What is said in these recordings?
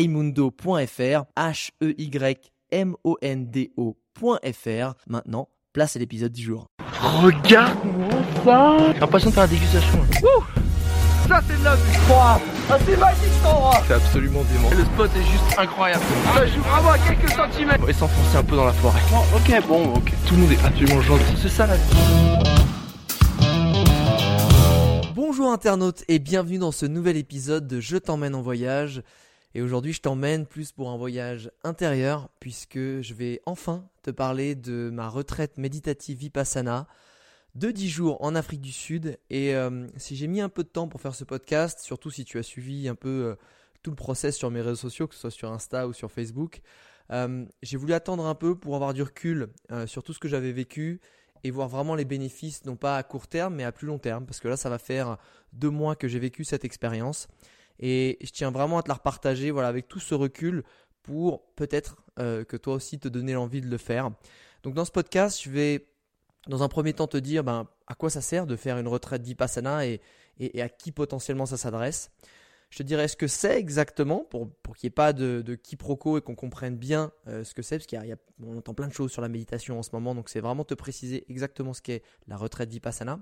heymundo.fr, H-E-Y-M-O-N-D-O.fr. Maintenant, place à l'épisode du jour. Regarde-moi ça J'ai l'impression de faire la dégustation. Ouh ça c'est de la vue Ah, c'est magique cet endroit C'est absolument dément. Le spot est juste incroyable. Ça joue vraiment à quelques centimètres Et s'enfoncer un peu dans la forêt. ok, bon, ok. Tout le monde est absolument gentil. C'est ça la vie. Bonjour internautes et bienvenue dans ce nouvel épisode de Je t'emmène en voyage. Et aujourd'hui, je t'emmène plus pour un voyage intérieur, puisque je vais enfin te parler de ma retraite méditative Vipassana de 10 jours en Afrique du Sud. Et euh, si j'ai mis un peu de temps pour faire ce podcast, surtout si tu as suivi un peu euh, tout le process sur mes réseaux sociaux, que ce soit sur Insta ou sur Facebook, euh, j'ai voulu attendre un peu pour avoir du recul sur tout ce que j'avais vécu et voir vraiment les bénéfices, non pas à court terme, mais à plus long terme, parce que là, ça va faire deux mois que j'ai vécu cette expérience. Et je tiens vraiment à te la repartager voilà, avec tout ce recul pour peut-être que toi aussi te donner l'envie de le faire. Donc dans ce podcast, je vais dans un premier temps te dire ben, à quoi ça sert de faire une retraite vipassana et, et, à qui potentiellement ça s'adresse. Je te dirai ce que c'est exactement pour, pour qu'il n'y ait pas de, de, quiproquo et qu'on comprenne bien euh, ce que c'est, parce qu'on entend plein de choses sur la méditation en ce moment, donc c'est vraiment te préciser exactement ce qu'est la retraite vipassana.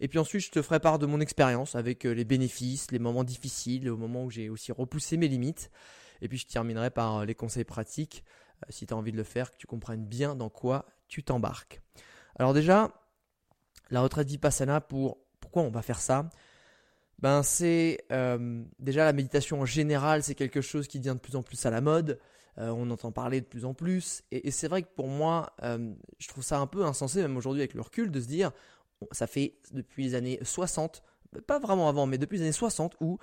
Et puis ensuite, je te ferai part de mon expérience avec euh, les bénéfices, les moments difficiles, le moment où j'ai aussi repoussé mes limites. Et puis je terminerai par euh, les conseils pratiques, si tu as envie de le faire, que tu comprennes bien dans quoi tu t'embarques. Alors déjà, la retraite vipassana, pour, pourquoi on va faire ça? Ben c'est euh, déjà la méditation en général, c'est quelque chose qui devient de plus en plus à la mode. Euh, on entend parler de plus en plus. Et, c'est vrai que pour moi, euh, je trouve ça un peu insensé, même aujourd'hui avec le recul, de se dire, ça fait depuis les années 60, pas vraiment avant, mais depuis les années 60, où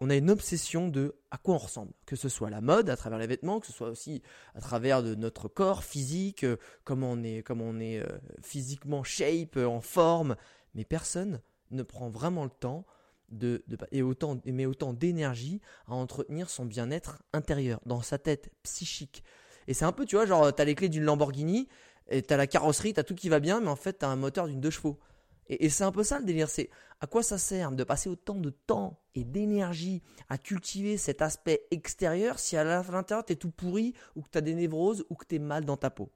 on a une obsession de à quoi on ressemble, que ce soit la mode à travers les vêtements, que ce soit aussi à travers de notre corps physique, euh, comment on est, comment on est euh, physiquement shape, euh, en forme, mais personne ne prend vraiment le temps de, et autant, met autant d'énergie à entretenir son bien-être intérieur, dans sa tête psychique. Et c'est un peu, tu vois, genre, tu as les clés d'une Lamborghini, et tu as la carrosserie, tu as tout qui va bien, mais en fait, tu as un moteur d'une deux chevaux. Et, c'est un peu ça le délire, c'est à quoi ça sert de passer autant de temps et d'énergie à cultiver cet aspect extérieur si à l'intérieur tu es tout pourri ou que tu as des névroses ou que tu es mal dans ta peau.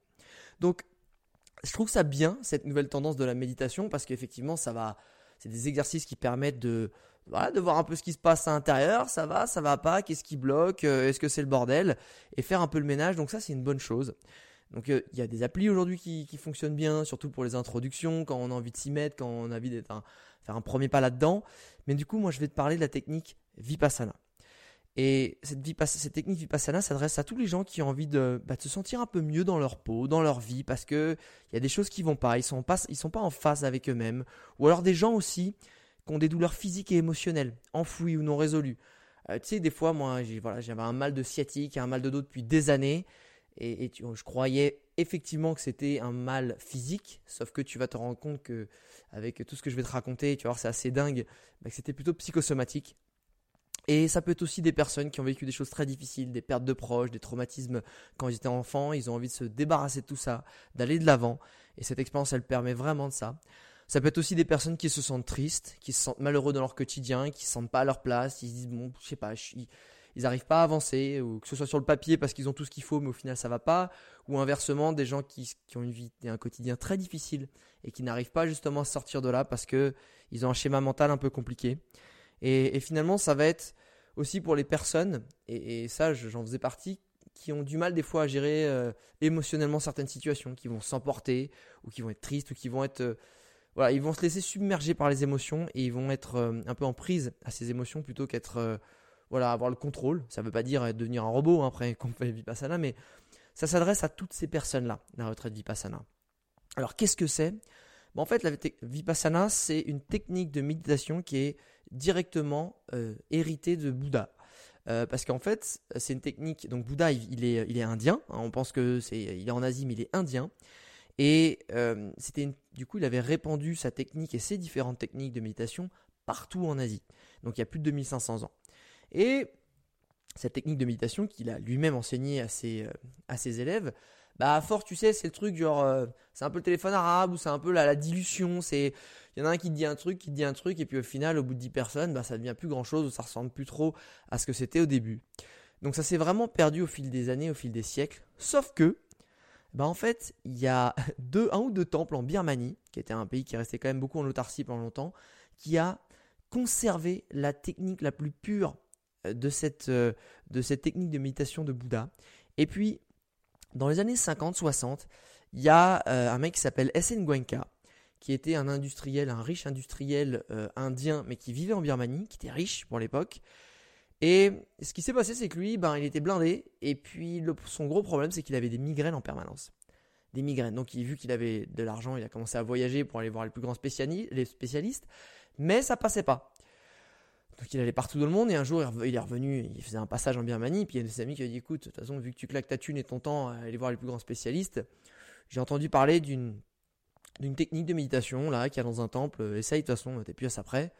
Donc je trouve ça bien cette nouvelle tendance de la méditation parce qu'effectivement ça va c'est des exercices qui permettent de de voir un peu ce qui se passe à l'intérieur, ça va, ça va pas, qu'est-ce qui bloque, euh, est-ce que c'est le bordel, et faire un peu le ménage. Donc ça, c'est une bonne chose. Donc euh, il y a des applis aujourd'hui qui, fonctionnent bien, surtout pour les introductions, quand on a envie de s'y mettre, quand on a envie de faire un premier pas là-dedans. Mais du coup, moi, je vais te parler de la technique Vipassana. Et cette, technique Vipassana s'adresse à tous les gens qui ont envie de, bah, se sentir un peu mieux dans leur peau, dans leur vie, parce qu'il y a des choses qui vont pas, ils sont pas, ils sont pas en phase avec eux-mêmes. Ou alors des gens aussi qui ont des douleurs physiques et émotionnelles, enfouies ou non résolues. Euh, tu sais, des fois, moi, voilà, j'avais un mal de sciatique, un mal de dos depuis des années. Et, je croyais effectivement que c'était un mal physique, sauf que tu vas te rendre compte que, avec tout ce que je vais te raconter, tu vas voir, c'est assez dingue, bah, que c'était plutôt psychosomatique. Et ça peut être aussi des personnes qui ont vécu des choses très difficiles, des pertes de proches, des traumatismes quand ils étaient enfants, ils ont envie de se débarrasser de tout ça, d'aller de l'avant. Et cette expérience, elle permet vraiment de ça. Ça peut être aussi des personnes qui se sentent tristes, qui se sentent malheureux dans leur quotidien, qui se sentent pas à leur place, ils se disent bon, je sais pas, je suis, ils n'arrivent pas à avancer, ou que ce soit sur le papier parce qu'ils ont tout ce qu'il faut, mais au final ça va pas, ou inversement des gens qui, ont une vie et un quotidien très difficile et qui n'arrivent pas justement à sortir de là parce que ils ont un schéma mental un peu compliqué. Et, finalement, ça va être aussi pour les personnes, et, ça j'en faisais partie, qui ont du mal des fois à gérer euh, émotionnellement certaines situations, qui vont s'emporter, ou qui vont être tristes, ou qui vont être... Euh, voilà, ils vont se laisser submerger par les émotions et ils vont être euh, un peu en prise à ces émotions plutôt qu'être voilà, avoir le contrôle. Ça ne veut pas dire devenir un robot hein, après qu'on fait Vipassana, mais ça s'adresse à toutes ces personnes-là, la retraite Vipassana. Alors qu'est-ce que c'est? En fait, la Vipassana, c'est une technique de méditation qui est directement euh, héritée de Bouddha. Euh, parce qu'en fait, c'est une technique. Donc Bouddha, il est, indien. Hein, on pense que c'est, est en Asie, mais il est indien. Et euh, c'était du coup, il avait répandu sa technique et ses différentes techniques de méditation partout en Asie. Donc il y a plus de 2500 ans. Et cette technique de méditation qu'il a lui-même enseigné à ses, à ses élèves, bah à tu sais, c'est le truc genre, c'est un peu le téléphone arabe ou c'est un peu la, dilution. C'est il y en a un qui te dit un truc, qui te dit un truc, et puis au final, au bout de 10 personnes, bah, ça devient plus grand chose, ça ressemble plus trop à ce que c'était au début. Donc ça s'est vraiment perdu au fil des années, au fil des siècles. Sauf que, bah en fait, il y a deux, un ou deux temples en Birmanie, qui était un pays qui restait quand même beaucoup en autarcie pendant longtemps, qui a conservé la technique la plus pure euh, de cette, euh, de cette technique de méditation de Bouddha. Et puis, dans les années 50-60, il y a euh, un mec qui s'appelle S.N. Gwenka, qui était un industriel, un riche industriel euh, indien, mais qui vivait en Birmanie, qui était riche pour l'époque. Et ce qui s'est passé, c'est que lui, ben, il était blindé, et puis son gros problème, c'est qu'il avait des migraines en permanence. Des migraines. Donc, il, vu qu'il avait de l'argent, il a commencé à voyager pour aller voir les plus grands les spécialistes, mais ça passait pas. Donc il allait partout dans le monde et un jour il est revenu, il faisait un passage en Birmanie, puis il y a des amis qui lui ont dit écoute, de toute façon vu que tu claques ta thune et ton temps à aller voir les plus grands spécialistes, j'ai entendu parler d'une technique de méditation là qu'il y a dans un temple. Euh, essaye de toute façon, t'es plus à ça près.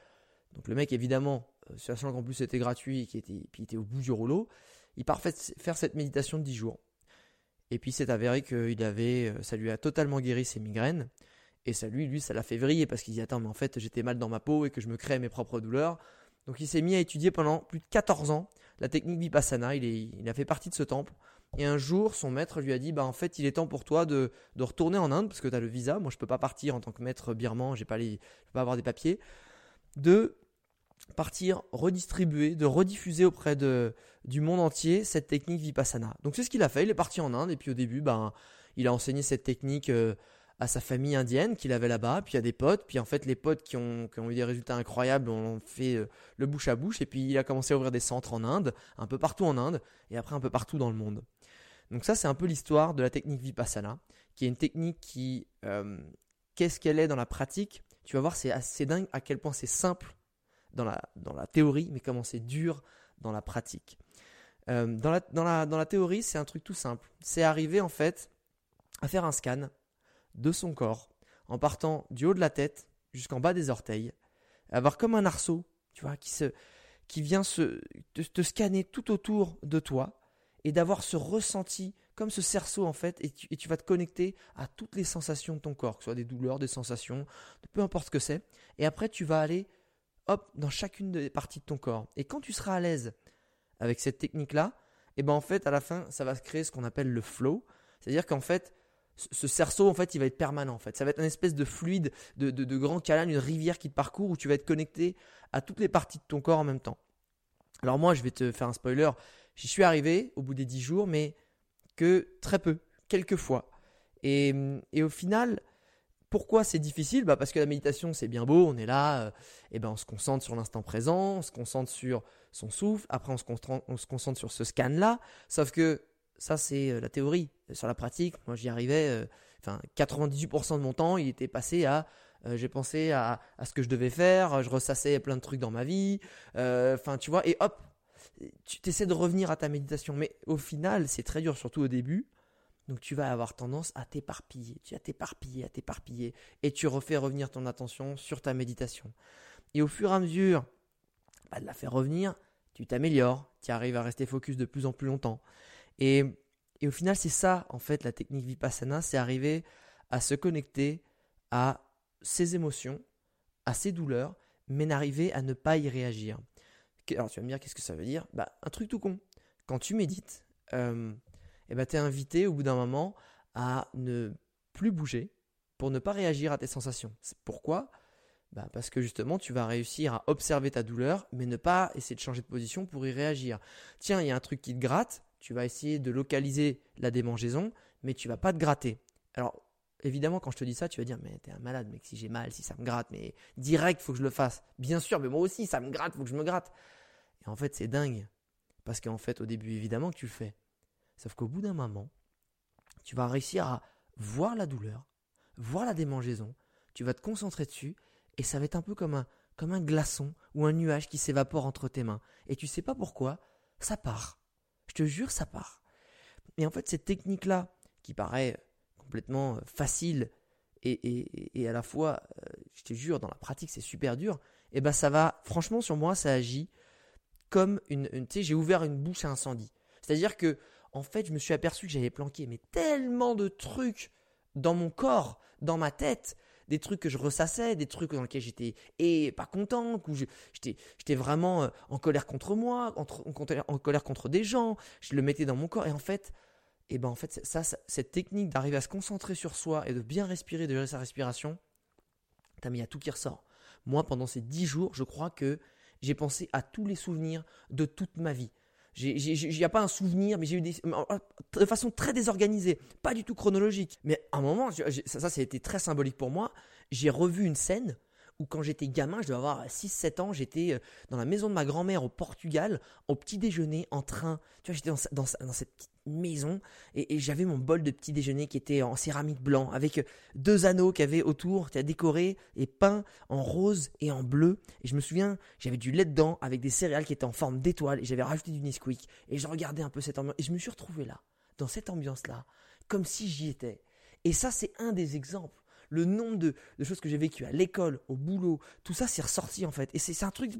Donc le mec évidemment, euh, sachant qu'en plus c'était gratuit et qu'il était, puis au bout du rouleau, il part faire cette méditation de 10 jours. Et puis c'est avéré qu'il avait, euh, ça lui a totalement guéri ses migraines. Et ça lui, lui, ça l'a fait vriller parce qu'il dit attends mais en fait j'étais mal dans ma peau et que je me crée mes propres douleurs. Donc il s'est mis à étudier pendant plus de 14 ans la technique Vipassana. Il, a fait partie de ce temple. Et un jour, son maître lui a dit, bah en fait, il est temps pour toi de, retourner en Inde parce que tu as le visa. Moi, je peux pas partir en tant que maître birman, j'ai pas peux pas avoir des papiers. De partir redistribuer, de rediffuser auprès de, du monde entier cette technique Vipassana. Donc c'est ce qu'il a fait. Il est parti en Inde et puis au début, ben, il a enseigné cette technique. Euh, à sa famille indienne qu'il avait là-bas, puis à des potes, puis en fait les potes qui ont, eu des résultats incroyables ont fait euh, le bouche à bouche, et puis il a commencé à ouvrir des centres en Inde, un peu partout en Inde, et après un peu partout dans le monde. Donc ça c'est un peu l'histoire de la technique Vipassana, qui est une technique qui, euh, qu'est-ce qu'elle est dans la pratique? Tu vas voir c'est assez dingue à quel point c'est simple dans la, théorie, mais comment c'est dur dans la pratique. Euh, dans, la, dans la théorie c'est un truc tout simple, c'est arriver en fait à faire un scan de son corps, en partant du haut de la tête jusqu'en bas des orteils, avoir comme un arceau, tu vois, qui, se, qui vient se, te, scanner tout autour de toi, et d'avoir ce ressenti, comme ce cerceau en fait, et tu, vas te connecter à toutes les sensations de ton corps, que ce soit des douleurs, des sensations, peu importe ce que c'est, et après tu vas aller, hop, dans chacune des parties de ton corps. Et quand tu seras à l'aise avec cette technique-là, et eh ben en fait, à la fin, ça va créer ce qu'on appelle le flow, c'est-à-dire qu'en fait, ce cerceau, en fait, il va être permanent. En fait, ça va être une espèce de fluide, de, grand canal, une rivière qui te parcourt où tu vas être connecté à toutes les parties de ton corps en même temps. Alors moi, je vais te faire un spoiler. J'y suis arrivé au bout des 10 jours, mais que très peu, quelques fois. Et, au final, pourquoi c'est difficile? Bah Parce que la méditation, c'est bien beau, on est là, euh, et ben on se concentre sur l'instant présent, on se concentre sur son souffle, après on se, on se concentre sur ce scan-là. Sauf que ça, c'est euh, la théorie. Sur la pratique, moi, j'y arrivais. Euh, enfin, 98% de mon temps, il était passé à. Euh, j'ai pensé à, à, ce que je devais faire. Je ressassais plein de trucs dans ma vie. Enfin, tu vois. Et hop, tu essaies de revenir à ta méditation. Mais au final, c'est très dur, surtout au début. Donc tu vas avoir tendance à t'éparpiller, tu vas t'éparpiller, à t'éparpiller, et tu refais revenir ton attention sur ta méditation. Et au fur et à mesure bah, de la faire revenir, tu t'améliores, tu arrives à rester focus de plus en plus longtemps. Et, au final, c'est ça, en fait, la technique Vipassana, c'est arriver à se connecter à ses émotions, à ses douleurs, mais n'arriver à ne pas y réagir. Alors tu vas me dire, qu'est-ce que ça veut dire? Bah, Un truc tout con. Quand tu médites, euh, eh ben, tu es invité au bout d'un moment à ne plus bouger pour ne pas réagir à tes sensations. Pourquoi? Bah Parce que justement, tu vas réussir à observer ta douleur, mais ne pas essayer de changer de position pour y réagir. Tiens, il y a un truc qui te gratte, tu vas essayer de localiser la démangeaison, mais tu vas pas te gratter. Alors, évidemment, quand je te dis ça, tu vas dire, mais t'es un malade, mec, si j'ai mal, si ça me gratte, mais direct, faut que je le fasse. Bien sûr, mais moi aussi, ça me gratte, faut que je me gratte. Et en fait, c'est dingue. Parce qu'en fait, au début, évidemment que tu le fais. Sauf qu'au bout d'un moment, tu vas réussir à voir la douleur, voir la démangeaison, tu vas te concentrer dessus, et ça va être un peu comme un, comme un glaçon ou un nuage qui s'évapore entre tes mains. Et tu sais pas pourquoi, ça part. Je te jure, ça part. Et en fait, cette technique-là, qui paraît complètement facile et, à la fois, euh, je te jure, dans la pratique, c'est super dur, et eh ben ça va, franchement, sur moi, ça agit comme une, tu sais, j'ai ouvert une bouche à incendie. C'est-à-dire que, en fait, je me suis aperçu que j'avais planqué mais tellement de trucs dans mon corps, dans ma tête, des trucs que je ressassais, des trucs dans lesquels j'étais et pas content, où j'étais vraiment euh, en colère contre moi, en, colère contre des gens, je le mettais dans mon corps et en fait, et ben en fait ça, cette technique d'arriver à se concentrer sur soi et de bien respirer, de gérer sa respiration, t'as mis à tout qui ressort. Moi pendant ces dix jours, je crois que j'ai pensé à tous les souvenirs de toute ma vie. Il n'y a pas un souvenir, mais j'ai eu des. de façon très désorganisée, pas du tout chronologique. Mais à un moment, ça, ça, ça a été très symbolique pour moi. J'ai revu une scène où quand j'étais gamin, je devais avoir 6-7 ans, j'étais euh, dans la maison de ma grand-mère au Portugal, au petit déjeuner, en train. Tu vois, j'étais dans, dans, cette petite maison et, j'avais mon bol de petit déjeuner qui était en céramique blanc avec euh, deux anneaux qui avaient autour, qui a décoré et peint en rose et en bleu. Et je me souviens, j'avais du lait dedans avec des céréales qui étaient en forme d'étoile et j'avais rajouté du Nesquik et je regardais un peu cette ambiance et je me suis retrouvé là, dans cette ambiance-là, comme si j'y étais. Et ça, c'est un des exemples le nombre de, choses que j'ai vécues à l'école, au boulot, tout ça c'est ressorti en fait. Et c'est un truc,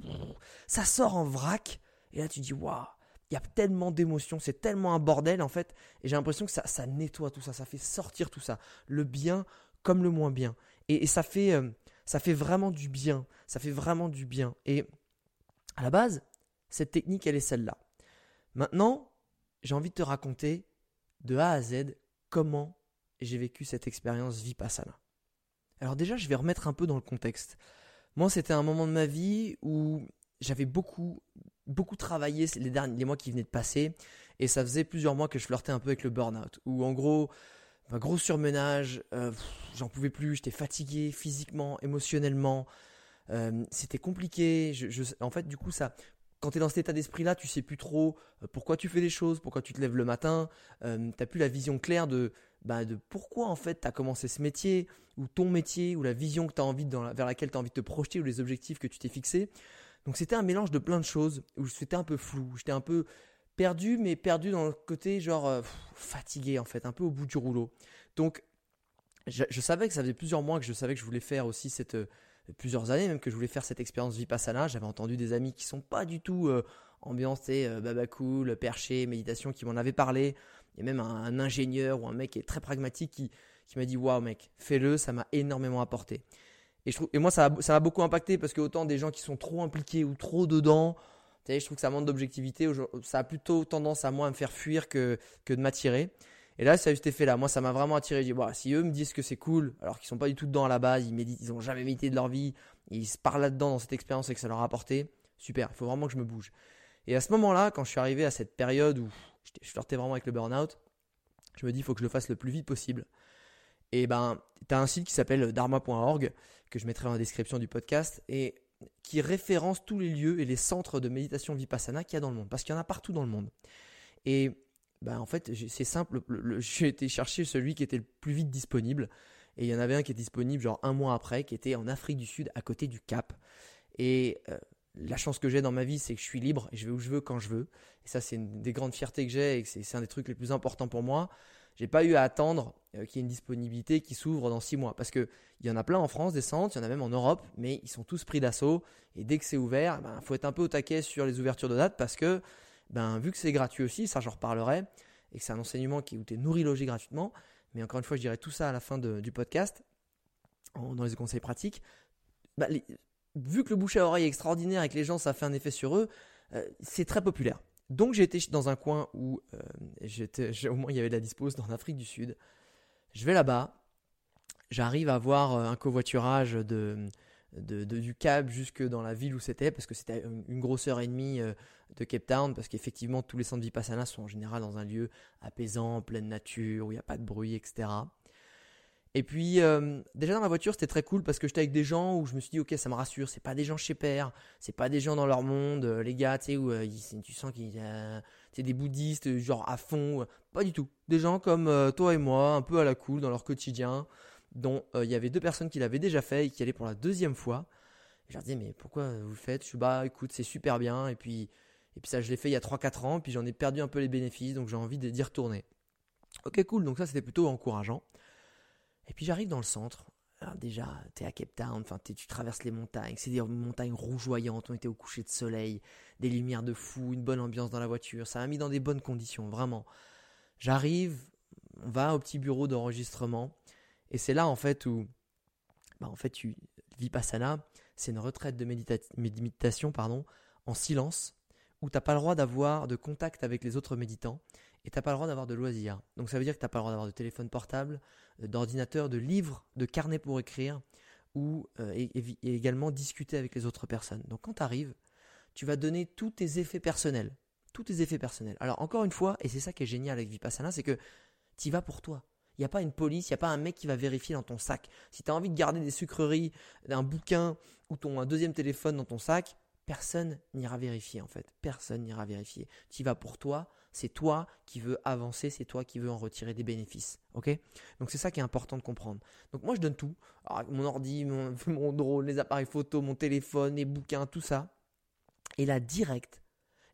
ça sort en vrac. Et là tu dis, waouh, il y a tellement d'émotions, c'est tellement un bordel en fait. Et j'ai l'impression que ça, ça nettoie tout ça, ça fait sortir tout ça. Le bien comme le moins bien. Et, ça, fait, euh, ça fait vraiment du bien. Ça fait vraiment du bien. Et à la base, cette technique, elle est celle-là. Maintenant, j'ai envie de te raconter de A à Z comment j'ai vécu cette expérience Vipassana. Alors déjà, je vais remettre un peu dans le contexte. Moi, c'était un moment de ma vie où j'avais beaucoup, beaucoup travaillé les, derniers, mois qui venaient de passer, et ça faisait plusieurs mois que je flirtais un peu avec le burn-out, où en gros, un gros surmenage, euh, j'en pouvais plus, j'étais fatigué physiquement, émotionnellement, euh, c'était compliqué. en fait, du coup, ça, quand tu es dans cet état d'esprit-là, tu sais plus trop euh, pourquoi tu fais les choses, pourquoi tu te lèves le matin, tu n'as plus la vision claire de bah, pourquoi en fait tu as commencé ce métier, ou ton métier, ou la vision que envie vers laquelle tu as envie de te projeter, ou les objectifs que tu t'es fixés. Donc c'était un mélange de plein de choses, où c'était un peu flou, j'étais un peu perdu, mais perdu dans le côté genre euh, fatigué en fait, un peu au bout du rouleau. Donc je, savais que ça faisait plusieurs mois que je savais que je voulais faire aussi cette... Euh, plusieurs années même que je voulais faire cette expérience Vipassana. J'avais entendu des amis qui sont pas du tout euh, ambiancés, baba cool, perché, méditation, qui m'en avaient parlé. A même un, ingénieur ou un mec qui est très pragmatique qui, qui m'a dit Waouh, mec, fais-le, ça m'a énormément apporté. Et, je trouve, et moi, ça m'a beaucoup impacté parce que autant des gens qui sont trop impliqués ou trop dedans, je trouve que ça manque d'objectivité. Ça a plutôt tendance à moi à me faire fuir que, que de m'attirer. Et là, ça a eu cet effet-là. Moi, ça m'a vraiment attiré. Je dis, si eux me disent que c'est cool, alors qu'ils sont pas du tout dedans à la base, ils méditent, ils jamais médité de leur vie, ils se parlent là-dedans dans cette expérience et que ça leur a apporté, super. Il faut vraiment que je me bouge. Et à ce moment-là, quand je suis arrivé à cette période où je flirtais vraiment avec le burn-out. Je me dis, il faut que je le fasse le plus vite possible. Et ben, as un site qui s'appelle dharma.org, que je mettrai dans la description du podcast, et qui référence tous les lieux et les centres de méditation vipassana qu'il y a dans le monde, parce qu'il y en a partout dans le monde. Et ben, en fait, c'est simple, j'ai été chercher celui qui était le plus vite disponible, et il y en avait un qui est disponible genre un mois après, qui était en Afrique du Sud, à côté du Cap. Et euh, la chance que j'ai dans ma vie, c'est que je suis libre et je vais où je veux quand je veux. Et ça, c'est une des grandes fiertés que j'ai et c'est un des trucs les plus importants pour moi. J'ai pas eu à attendre euh, qu'il y ait une disponibilité qui s'ouvre dans six mois. Parce qu'il y en a plein en France des centres, il y en a même en Europe, mais ils sont tous pris d'assaut. Et dès que c'est ouvert, il ben, faut être un peu au taquet sur les ouvertures de date parce que, ben, vu que c'est gratuit aussi, ça j'en reparlerai, et que c'est un enseignement qui, où tu es nourri, logé gratuitement. Mais encore une fois, je dirai tout ça à la fin du podcast, dans les conseils pratiques. Ben, vu que le bouche à oreille est extraordinaire et que les gens, ça fait un effet sur eux, euh, c'est très populaire. Donc été dans un coin où euh, j'étais, au moins il y avait de la dispose dans l'Afrique du Sud. Je vais là-bas, j'arrive à voir euh, un covoiturage de, du Cap jusque dans la ville où c'était, parce que c'était une grosse heure et demie de Cape Town, parce qu'effectivement tous les centres Vipassana sont en général dans un lieu apaisant, pleine nature, où il n'y a pas de bruit, etc. Et puis, euh, déjà dans la voiture, c'était très cool parce que j'étais avec des gens où je me suis dit, ok, ça me rassure, c'est pas des gens chez Père, c'est pas des gens dans leur monde, euh, les gars, tu sais, où euh, tu sens qu'ils c'est des bouddhistes, genre à fond, pas du tout. Des gens comme toi et moi, un peu à la cool dans leur quotidien, dont il y avait deux personnes qui l'avaient déjà fait et qui allaient pour la deuxième fois. je leur disais, mais pourquoi vous le faites? Je suis bah, écoute, c'est super bien. Et puis, Et puis ça, je l'ai fait il y a 3-4 ans, puis j'en ai perdu un peu les bénéfices, donc j'ai envie d'y retourner. Ok, cool, donc ça c'était plutôt encourageant. Et puis j'arrive dans le centre. Alors déjà, tu es à Cape Town, enfin tu traverses les montagnes, c'est des montagnes rougeoyantes, on était au coucher de soleil, des lumières de fou, une bonne ambiance dans la voiture, ça m'a mis dans des bonnes conditions, vraiment. J'arrive, on va au petit bureau d'enregistrement, et c'est là en fait où, bah en fait, tu, Vipassana, c'est une retraite de méditation pardon, en silence, où tu n'as pas le droit d'avoir de contact avec les autres méditants, et tu n'as pas le droit d'avoir de loisirs. Donc ça veut dire que tu n'as pas le droit d'avoir de téléphone portable, euh, d'ordinateur, de livres, de carnet pour écrire, ou euh, également discuter avec les autres personnes. Donc quand tu arrives, tu vas donner tous tes effets personnels. Tous tes effets personnels. Alors encore une fois, et c'est ça qui est génial avec Vipassana, c'est que tu vas pour toi. Il n'y a pas une police, il n'y a pas un mec qui va vérifier dans ton sac. Si tu as envie de garder des sucreries, un bouquin ou ton un deuxième téléphone dans ton sac, personne n'ira vérifier en fait. Personne n'ira vérifier. Tu vas pour toi, c'est toi qui veux avancer, c'est toi qui veux en retirer des bénéfices. Ok? Donc c'est ça qui est important de comprendre. Donc moi je donne tout. mon ordi, mon, mon drone, les appareils photo, mon téléphone, les bouquins, tout ça. Et là, direct,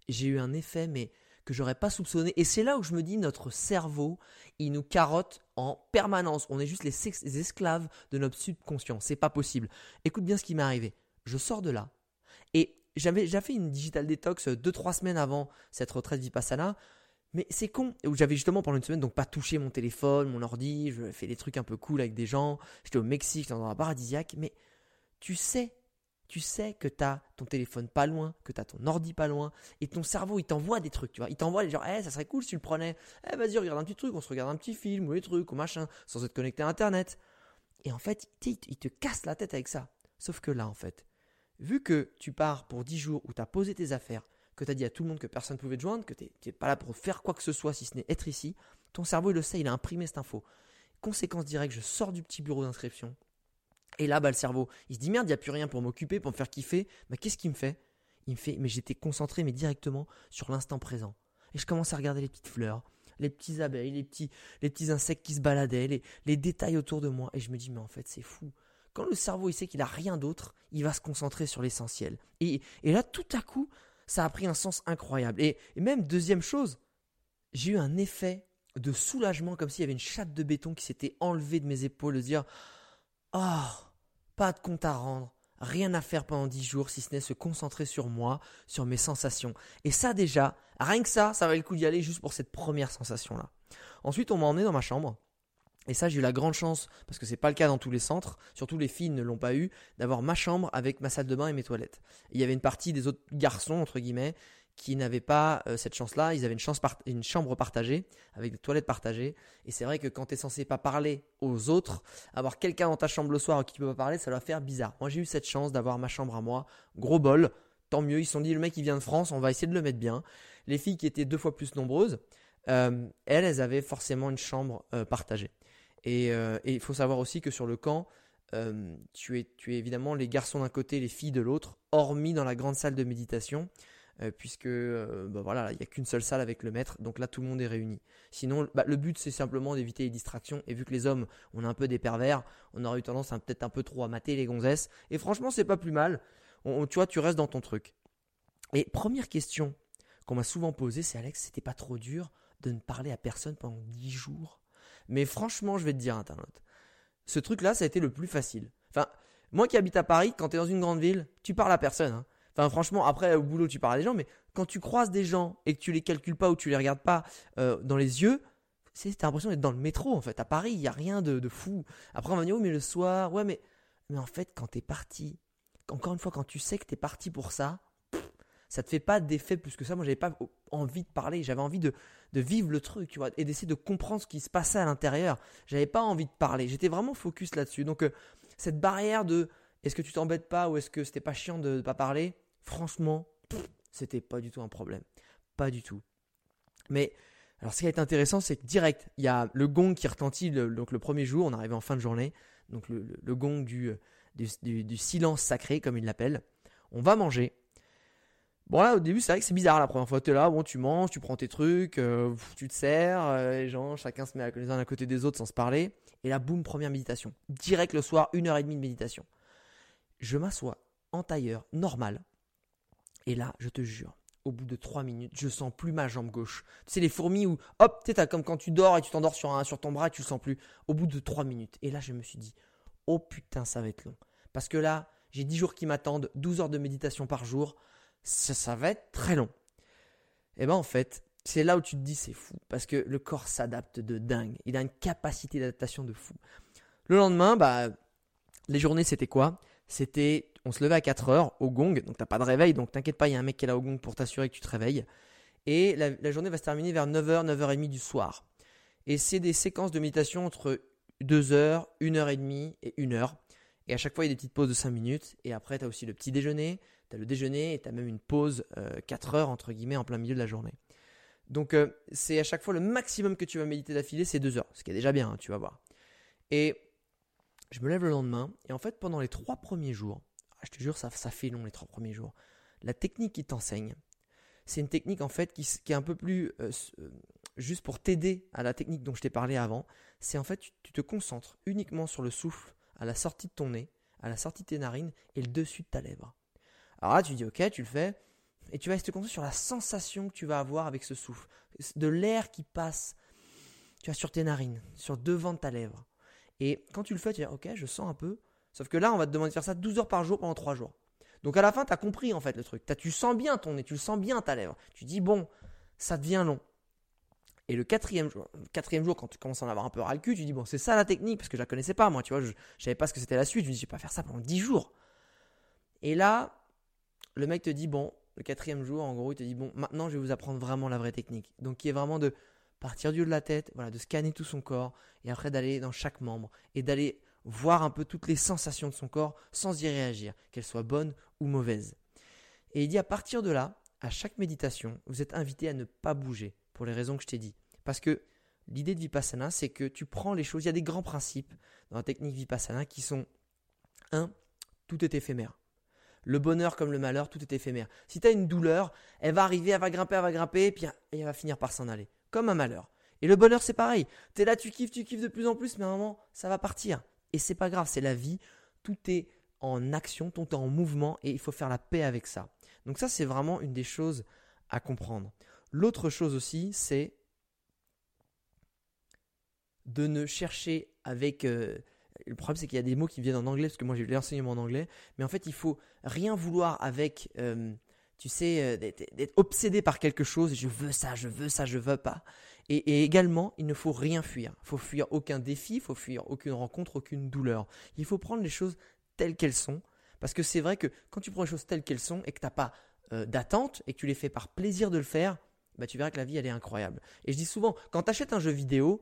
j'ai eu un effet, mais que j'aurais pas soupçonné. Et c'est là où je me dis, notre cerveau, il nous carotte en permanence. On est juste les, esclaves de notre subconscient. C'est pas possible. Écoute bien ce qui m'est arrivé. Je sors de là. Et j'avais déjà fait une digital detox 2-3 semaines avant cette retraite Vipassana. Mais c'est con, où j'avais justement pendant une semaine donc pas touché mon téléphone, mon ordi, je fais des trucs un peu cool avec des gens, j'étais au Mexique, dans un paradisiaque, mais tu sais, tu sais que tu as ton téléphone pas loin, que tu as ton ordi pas loin, et ton cerveau il t'envoie des trucs, tu vois, il t'envoie les gens, eh ça serait cool si tu le prenais, eh vas-y regarde un petit truc, on se regarde un petit film ou des trucs ou machin, sans être connecté à internet. Et en fait, il te casse la tête avec ça. Sauf que là en fait, vu que tu pars pour 10 jours où tu as posé tes affaires, que tu as dit à tout le monde que personne ne pouvait te joindre, que tu n'es pas là pour faire quoi que ce soit si ce n'est être ici, ton cerveau il le sait, il a imprimé cette info. Conséquence directe, je sors du petit bureau d'inscription. Et là, bah, le cerveau, il se dit merde, il n'y a plus rien pour m'occuper, pour me faire kiffer. Bah, qu'est-ce qu'il me fait? Il me fait, mais j'étais concentré, mais directement sur l'instant présent. Et je commence à regarder les petites fleurs, les petits abeilles, les petits, les petits insectes qui se baladaient, les, détails autour de moi. Et je me dis, mais en fait, c'est fou. Quand le cerveau il sait qu'il a rien d'autre, il va se concentrer sur l'essentiel. Et, là, tout à coup, ça a pris un sens incroyable. Et, même deuxième chose, j'ai eu un effet de soulagement, comme s'il y avait une chatte de béton qui s'était enlevée de mes épaules, de dire Oh, pas de compte à rendre, rien à faire pendant dix jours si ce n'est se concentrer sur moi, sur mes sensations. Et ça déjà, rien que ça, ça valait le coup d'y aller juste pour cette première sensation-là. Ensuite, on m'a emmené dans ma chambre. Et ça, j'ai eu la grande chance, parce que c'est pas le cas dans tous les centres, surtout les filles ne l'ont pas eu, d'avoir ma chambre avec ma salle de bain et mes toilettes. il y avait une partie des autres garçons, entre guillemets, qui n'avaient pas euh, cette chance-là. Ils avaient une, chambre partagée, avec des toilettes partagées. Et c'est vrai que quand tu es censé pas parler aux autres, avoir quelqu'un dans ta chambre le soir qui ne peut pas parler, ça doit faire bizarre. Moi, j'ai eu cette chance d'avoir ma chambre à moi. Gros bol. Tant mieux. Ils se sont dit, le mec, il vient de France, on va essayer de le mettre bien. Les filles qui étaient deux fois plus nombreuses, euh, elles, elles avaient forcément une chambre euh, partagée. Et il faut savoir aussi que sur le camp, tu, es, tu es évidemment les garçons d'un côté, les filles de l'autre, hormis dans la grande salle de méditation, euh, puisque bah voilà, il n'y a qu'une seule salle avec le maître, donc là tout le monde est réuni. Sinon, bah, le but c'est simplement d'éviter les distractions, et vu que les hommes, on est un peu des pervers, on aurait eu tendance à peut-être un peu trop à mater les gonzesses, et franchement c'est pas plus mal, tu vois, tu restes dans ton truc. Et première question qu'on m'a souvent posée, c'est Alex, c'était pas trop dur de ne parler à personne pendant 10 jours? Mais franchement, je vais te dire, internaute, ce truc-là, ça a été le plus facile. Enfin, moi qui habite à Paris, quand tu es dans une grande ville, tu parles à personne. Hein. Franchement, après, au boulot, tu parles à des gens, mais quand tu croises des gens et que tu les calcules pas ou tu les regardes pas euh, dans les yeux, c'est l'impression d'être dans le métro, en fait. À Paris, il n'y a rien de, fou. Après, on va dire, oui, mais le soir, ouais, mais, en fait, quand tu es parti, encore une fois, quand tu sais que tu es parti pour ça, ça te fait pas d'effet plus que ça. Moi, j'avais pas envie de parler, j'avais envie de, de vivre le truc, tu vois, et d'essayer de comprendre ce qui se passait à l'intérieur. J'avais pas envie de parler, j'étais vraiment focus là-dessus. Donc, euh, cette barrière de est-ce que tu t'embêtes pas ou est-ce que c'était pas chiant de ne pas parler, franchement, c'était pas du tout un problème. Pas du tout. Mais, alors, ce qui est intéressant, c'est que direct, il y a le gong qui retentit le, donc le premier jour, on arrive en fin de journée, donc le, gong du, silence sacré, comme il l'appelle. On va manger, Bon là au début c'est vrai que c'est bizarre la première fois tu es là, bon tu manges, tu prends tes trucs, euh, tu te sers, euh, les gens, chacun se met les uns à côté des autres sans se parler, et là boum première méditation. Direct le soir, une heure et demie de méditation. Je m'assois en tailleur, normal, et là je te jure, au bout de 3 minutes, je sens plus ma jambe gauche. Tu sais, les fourmis où, hop, tu sais, comme quand tu dors et tu t'endors sur, sur ton bras et tu le sens plus. Au bout de 3 minutes. Et là, je me suis dit, oh putain, ça va être long. Parce que là, j'ai 10 jours qui m'attendent, 12 heures de méditation par jour. Ça, ça va être très long. Et ben en fait, c'est là où tu te dis c'est fou. Parce que le corps s'adapte de dingue. Il a une capacité d'adaptation de fou. Le lendemain, bah, les journées, c'était quoi? C'était, on se levait à 4 heures au gong, donc t'as pas de réveil, donc t'inquiète pas, il y a un mec qui est là au gong pour t'assurer que tu te réveilles. Et la, journée va se terminer vers 9h, 9h30 du soir. Et c'est des séquences de méditation entre 2 heures, 1 heure et demie et 1 heure. Et à chaque fois, il y a des petites pauses de 5 minutes. Et après, tu as aussi le petit déjeuner, tu as le déjeuner et tu as même une pause 4 heures, entre guillemets, en plein milieu de la journée. Donc, euh, c'est à chaque fois le maximum que tu vas méditer d'affilée, c'est 2 heures. Ce qui est déjà bien, hein, tu vas voir. Et je me lève le lendemain. Et en fait, pendant les 3 premiers jours, je te jure, ça, fait long les 3 premiers jours. La technique qui t'enseigne, c'est une technique en fait qui, est un peu plus euh, euh, juste pour t'aider à la technique dont je t'ai parlé avant. C'est en fait, tu, te concentres uniquement sur le souffle à la sortie de ton nez, à la sortie de tes narines et le dessus de ta lèvre. Alors là, tu dis ok, tu le fais, et tu vas te concentrer sur la sensation que tu vas avoir avec ce souffle, de l'air qui passe, tu as sur tes narines, sur devant de ta lèvre. Et quand tu le fais, tu dis ok, je sens un peu, sauf que là, on va te demander de faire ça 12 heures par jour pendant 3 jours. Donc à la fin, tu as compris en fait le truc. tu sens bien ton nez, tu le sens bien ta lèvre. Tu dis bon, ça devient long. Et le quatrième jour, quand tu commences à en avoir un peu ras le cul, tu dis bon, c'est ça la technique parce que je la connaissais pas moi, tu vois, je, ne savais pas ce que c'était la suite. Je me dis je vais pas faire ça pendant 10 jours. Et là, le mec te dit bon, le quatrième jour, en gros, il te dit bon, maintenant je vais vous apprendre vraiment la vraie technique. Donc qui est vraiment de partir du haut de la tête, voilà, de scanner tout son corps et après d'aller dans chaque membre et d'aller voir un peu toutes les sensations de son corps sans y réagir, qu'elles soient bonnes ou mauvaises. Et il dit à partir de là, à chaque méditation, vous êtes invité à ne pas bouger pour les raisons que je t'ai dit. Parce que l'idée de Vipassana, c'est que tu prends les choses, il y a des grands principes dans la technique Vipassana qui sont 1. Tout est éphémère. Le bonheur comme le malheur, tout est éphémère. Si tu as une douleur, elle va arriver, elle va grimper, elle va grimper, et puis elle va finir par s'en aller. Comme un malheur. Et le bonheur, c'est pareil. Tu es là, tu kiffes, tu kiffes de plus en plus, mais à un moment, ça va partir. Et c'est pas grave, c'est la vie. Tout est en action, tout est en mouvement, et il faut faire la paix avec ça. Donc ça, c'est vraiment une des choses à comprendre. L'autre chose aussi, c'est de ne chercher avec... Euh, le problème, c'est qu'il y a des mots qui viennent en anglais, parce que moi j'ai eu l'enseignement en anglais, mais en fait, il faut rien vouloir avec, euh, tu sais, euh, d'être obsédé par quelque chose, je veux ça, je veux ça, je veux pas. Et, également, il ne faut rien fuir. Il faut fuir aucun défi, il faut fuir aucune rencontre, aucune douleur. Il faut prendre les choses telles qu'elles sont, parce que c'est vrai que quand tu prends les choses telles qu'elles sont et que tu n'as pas d'attente et que tu les fais par plaisir de le faire, bah, tu verras que la vie, elle est incroyable. Et je dis souvent, quand tu achètes un jeu vidéo,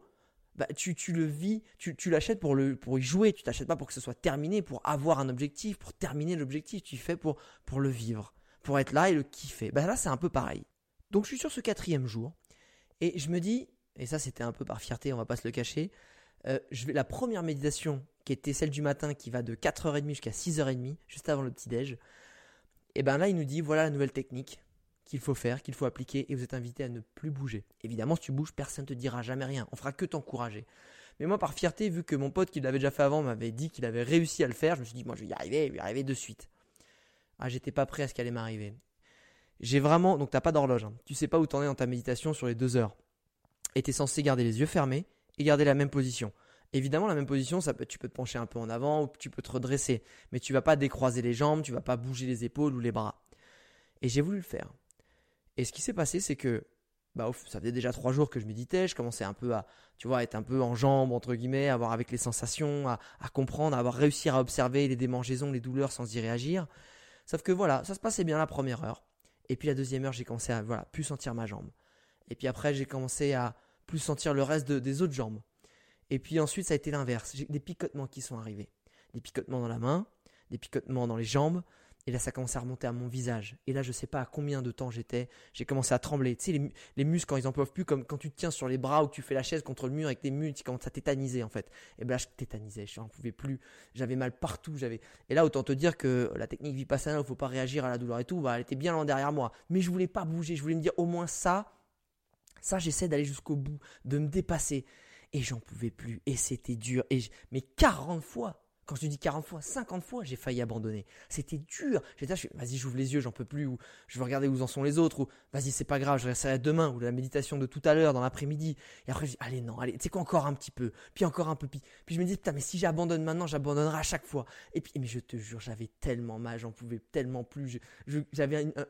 bah, tu, le vis, tu, l'achètes pour, pour y jouer, tu t'achètes pas pour que ce soit terminé, pour avoir un objectif, pour terminer l'objectif, tu fais pour, pour le vivre, pour être là et le kiffer. Bah, là, c'est un peu pareil. Donc je suis sur ce quatrième jour, et je me dis, et ça c'était un peu par fierté, on va pas se le cacher, euh, la première méditation, qui était celle du matin, qui va de 4h30 jusqu'à 6h30, juste avant le petit-déj, et ben là il nous dit, voilà la nouvelle technique, qu'il faut faire, qu'il faut appliquer, et vous êtes invité à ne plus bouger. Évidemment, si tu bouges, personne ne te dira jamais rien. On fera que t'encourager. Mais moi, par fierté, vu que mon pote qui l'avait déjà fait avant m'avait dit qu'il avait réussi à le faire, je me suis dit, moi, je vais y arriver, je vais y arriver de suite. Ah, j'étais pas prêt à ce qui allait m'arriver. J'ai vraiment, donc t'as pas d'horloge, hein. tu sais pas où t'en es dans ta méditation sur les deux heures. Et es censé garder les yeux fermés et garder la même position. Évidemment, la même position, ça peut, tu peux te pencher un peu en avant ou tu peux te redresser, mais tu vas pas décroiser les jambes, tu vas pas bouger les épaules ou les bras. Et j'ai voulu le faire. Et ce qui s'est passé, c'est que bah, ça faisait déjà trois jours que je méditais, je commençais un peu à, tu vois, être un peu en jambes, entre guillemets, à avoir avec les sensations, à, comprendre, à avoir réussi à observer les démangeaisons, les douleurs sans y réagir. Sauf que voilà, ça se passait bien la première heure. Et puis la deuxième heure, j'ai commencé à voilà, plus sentir ma jambe. Et puis après, j'ai commencé à plus sentir le reste des autres jambes. Et puis ensuite, ça a été l'inverse. J'ai des picotements qui sont arrivés. Des picotements dans la main, des picotements dans les jambes, et là, ça commençait à remonter à mon visage. Et là, je sais pas à combien de temps j'étais. J'ai commencé à trembler. Tu sais, les, muscles, quand ils en peuvent plus, comme quand tu te tiens sur les bras ou que tu fais la chaise contre le mur avec tes muscles, tu commences à tétaniser, en fait. Et ben là, je tétanisais. Je n'en pouvais plus. J'avais mal partout. J'avais. Et là, autant te dire que la technique Vipassana, il faut pas réagir à la douleur et tout, bah, elle était bien loin derrière moi. Mais je voulais pas bouger. Je voulais me dire, au moins ça, ça, j'essaie d'aller jusqu'au bout, de me dépasser. Et j'en pouvais plus. Et c'était dur. Et Mais 40 fois Quand je te dis 40 fois, 50 fois, j'ai failli abandonner. C'était dur. J'étais là, vas-y, j'ouvre les yeux, j'en peux plus, ou je veux regarder où en sont les autres, ou vas-y, c'est pas grave, je resterai demain, ou la méditation de tout à l'heure, dans l'après-midi. Et après, je dis, allez, non, allez, tu sais quoi, encore un petit peu, puis encore un peu, puis, puis je me dis, putain, mais si j'abandonne maintenant, j'abandonnerai à chaque fois. Et puis, mais je te jure, j'avais tellement mal, j'en pouvais tellement plus. Je,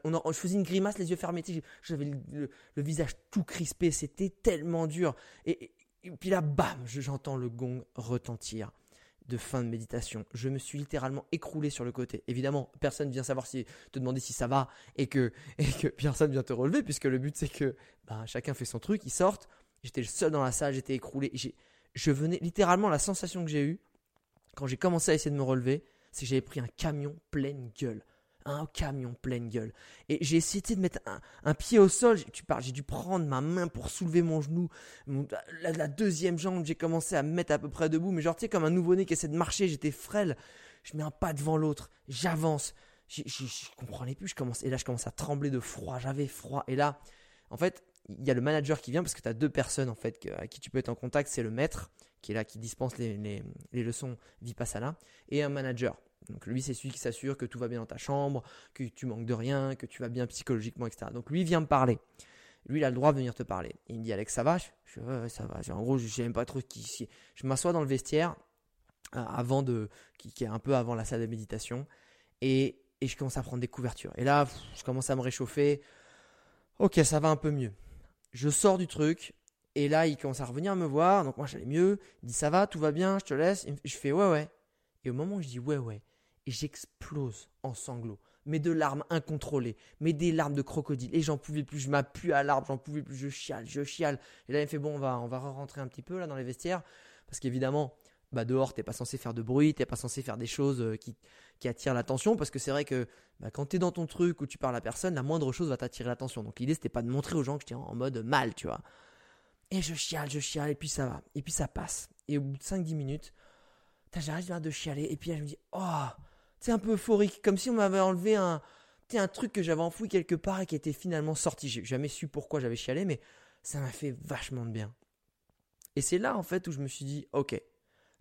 on, je faisais une grimace, les yeux fermés, j'avais le, le, visage tout crispé, c'était tellement dur. Et, et puis là, bam, j'entends le gong retentir de fin de méditation. Je me suis littéralement écroulé sur le côté. Évidemment, personne vient savoir si te demander si ça va et que et que personne vient te relever puisque le but c'est que bah, chacun fait son truc, ils sortent. J'étais le seul dans la salle, j'étais écroulé. je venais littéralement la sensation que j'ai eue quand j'ai commencé à essayer de me relever, c'est que j'avais pris un camion pleine gueule un camion pleine gueule. Et j'ai essayé de mettre un, pied au sol. Tu parles, j'ai dû prendre ma main pour soulever mon genou. la, deuxième jambe, j'ai commencé à me mettre à peu près debout. Mais genre, tu sais, comme un nouveau-né qui essaie de marcher, j'étais frêle. Je mets un pas devant l'autre. J'avance. Je, comprenais plus. Je commence, et là, je commence à trembler de froid. J'avais froid. Et là, en fait, il y a le manager qui vient parce que tu as deux personnes en fait à qui tu peux être en contact. C'est le maître qui est là, qui dispense les, les, les leçons Vipassana, et un manager. Donc lui, c'est celui qui s'assure que tout va bien dans ta chambre, que tu manques de rien, que tu vas bien psychologiquement, etc. Donc lui vient me parler. Lui, il a le droit de venir te parler. il me dit Alex, ça va? Je ouais, ça va. En gros, je n'aime pas trop qui. Je m'assois dans le vestiaire euh, avant de, qui, est un peu avant la salle de méditation, et, et je commence à prendre des couvertures. Et là, je commence à me réchauffer. Ok, ça va un peu mieux. Je sors du truc, et là, il commence à revenir me voir. Donc moi, j'allais mieux. Il dit ça va, tout va bien, je te laisse? Je fais ouais, ouais. Et au moment où je dis ouais, ouais, et j'explose en sanglots, mais de larmes incontrôlées, mais des larmes de crocodile, et j'en pouvais plus, je m'appuie à l'arbre, j'en pouvais plus, je chiale, je chiale. Et là, il me fait bon, on va, on va rentrer un petit peu là dans les vestiaires, parce qu'évidemment, bah dehors, t'es pas censé faire de bruit, t'es pas censé faire des choses euh, qui, qui attirent l'attention, parce que c'est vrai que bah, quand t'es dans ton truc où tu parles à personne, la moindre chose va t'attirer l'attention. Donc l'idée, c'était pas de montrer aux gens que j'étais en mode mal, tu vois. Et je chiale, je chiale, et puis ça va, et puis ça passe. Et au bout de 5-10 minutes, j'arrête de chialer, et puis là, je me dis, oh, c'est un peu euphorique, comme si on m'avait enlevé un, un truc que j'avais enfoui quelque part et qui était finalement sorti. J'ai jamais su pourquoi j'avais chialé, mais ça m'a fait vachement de bien. Et c'est là en fait où je me suis dit, ok,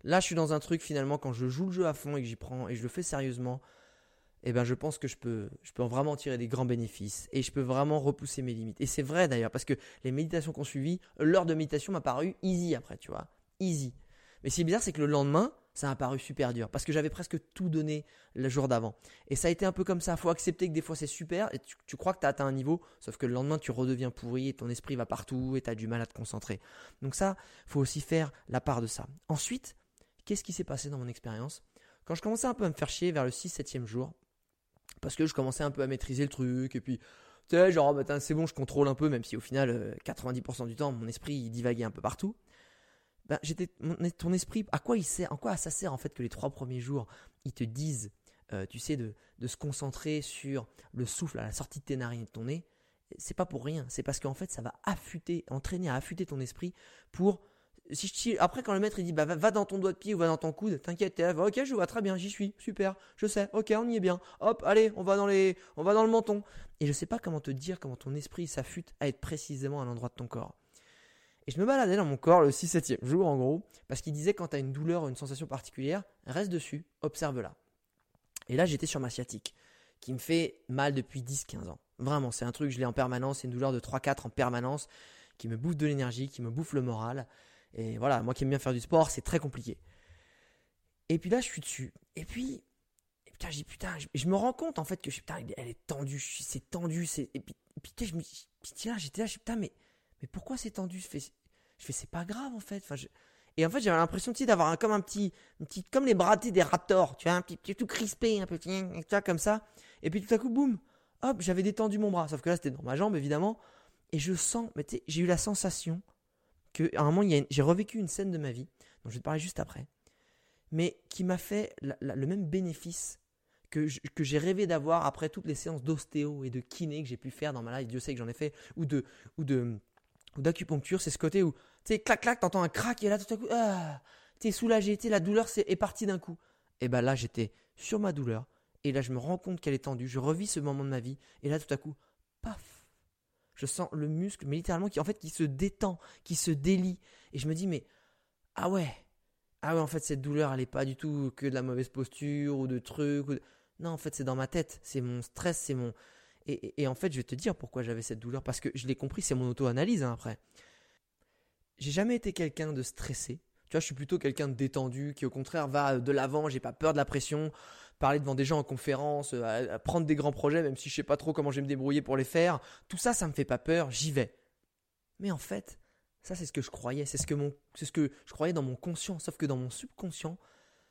là je suis dans un truc finalement quand je joue le jeu à fond et que j'y prends et je le fais sérieusement, eh ben je pense que je peux, je peux vraiment tirer des grands bénéfices et je peux vraiment repousser mes limites. Et c'est vrai d'ailleurs parce que les méditations qu'on suivi, l'heure de méditation m'a paru easy après, tu vois, easy. Mais ce qui est bizarre, c'est que le lendemain, ça a paru super dur parce que j'avais presque tout donné le jour d'avant. Et ça a été un peu comme ça. Il Faut accepter que des fois c'est super et tu, crois que tu as atteint un niveau, sauf que le lendemain tu redeviens pourri et ton esprit va partout et tu as du mal à te concentrer. Donc ça, faut aussi faire la part de ça. Ensuite, qu'est-ce qui s'est passé dans mon expérience? Quand je commençais un peu à me faire chier vers le 6-7e jour, parce que je commençais un peu à maîtriser le truc et puis tu sais, genre, bah, c'est bon, je contrôle un peu, même si au final, 90% euh, du temps, mon esprit il divaguait un peu partout j'étais ton esprit à quoi ça sert en fait que les trois premiers jours ils te disent euh, tu sais de, se concentrer sur le souffle à la sortie de tes narines et de ton nez? C'est pas pour rien. C'est parce qu'en fait ça va affûter entraîner à affûter ton esprit pour si après quand le maître il dit bah va, dans ton doigt de pied ou va dans ton coude t'inquiète ok je vois très bien j'y suis super je sais ok on y est bien hop allez on va dans les on va dans le menton. Et je sais pas comment te dire comment ton esprit s'affûte à être précisément à l'endroit de ton corps et je me baladais dans mon corps le 6-7e jour en gros, parce qu'il disait quand tu as une douleur ou une sensation particulière, reste dessus, observe-la. Et là j'étais sur ma sciatique, qui me fait mal depuis 10-15 ans. Vraiment, c'est un truc, je l'ai en permanence, c'est une douleur de 3-4 en permanence, qui me bouffe de l'énergie, qui me bouffe le moral. Et voilà, moi qui aime bien faire du sport, c'est très compliqué. Et puis là, je suis dessus. Et puis, et putain, j'ai putain, je, me rends compte en fait que putain, elle est tendue, c'est tendu, c'est et puis, et je me dis, là, j'étais là, je putain, mais mais pourquoi c'est tendu? Je fais, c'est pas grave en fait. Et en fait, j'avais l'impression d'avoir comme un petit, petit, comme les bratés des raptors, tu vois, un petit, tout crispé, un vois, comme ça. Et puis tout à coup, boum, hop, j'avais détendu mon bras. Sauf que là, c'était dans ma jambe, évidemment. Et je sens, mais tu j'ai eu la sensation que, à un moment, j'ai revécu une scène de ma vie, dont je vais te parler juste après, mais qui m'a fait le même bénéfice que, que j'ai rêvé d'avoir après toutes les séances d'ostéo et de kiné que j'ai pu faire dans ma life. Dieu sait que j'en ai fait, ou de, ou de, ou d'acupuncture, c'est ce côté où, tu sais, clac, clac, t'entends un crack et là, tout à coup, ah, t'es soulagé, sais, la douleur est, partie d'un coup. Et ben là, j'étais sur ma douleur, et là, je me rends compte qu'elle est tendue, je revis ce moment de ma vie, et là, tout à coup, paf, je sens le muscle, mais littéralement, qui, en fait, qui se détend, qui se délie, et je me dis, mais, ah ouais, ah ouais, en fait, cette douleur, elle n'est pas du tout que de la mauvaise posture ou de trucs. Non, en fait, c'est dans ma tête. C'est mon stress, c'est mon. Et, en fait, je vais te dire pourquoi j'avais cette douleur. Parce que je l'ai compris, c'est mon auto-analyse hein, après. J'ai jamais été quelqu'un de stressé. Tu vois, je suis plutôt quelqu'un de détendu qui, au contraire, va de l'avant. J'ai pas peur de la pression. Parler devant des gens en conférence, euh, prendre des grands projets, même si je sais pas trop comment je vais me débrouiller pour les faire. Tout ça, ça me fait pas peur. J'y vais. Mais en fait, ça, c'est ce que je croyais. C'est ce c'est ce que je croyais dans mon conscient. Sauf que dans mon subconscient,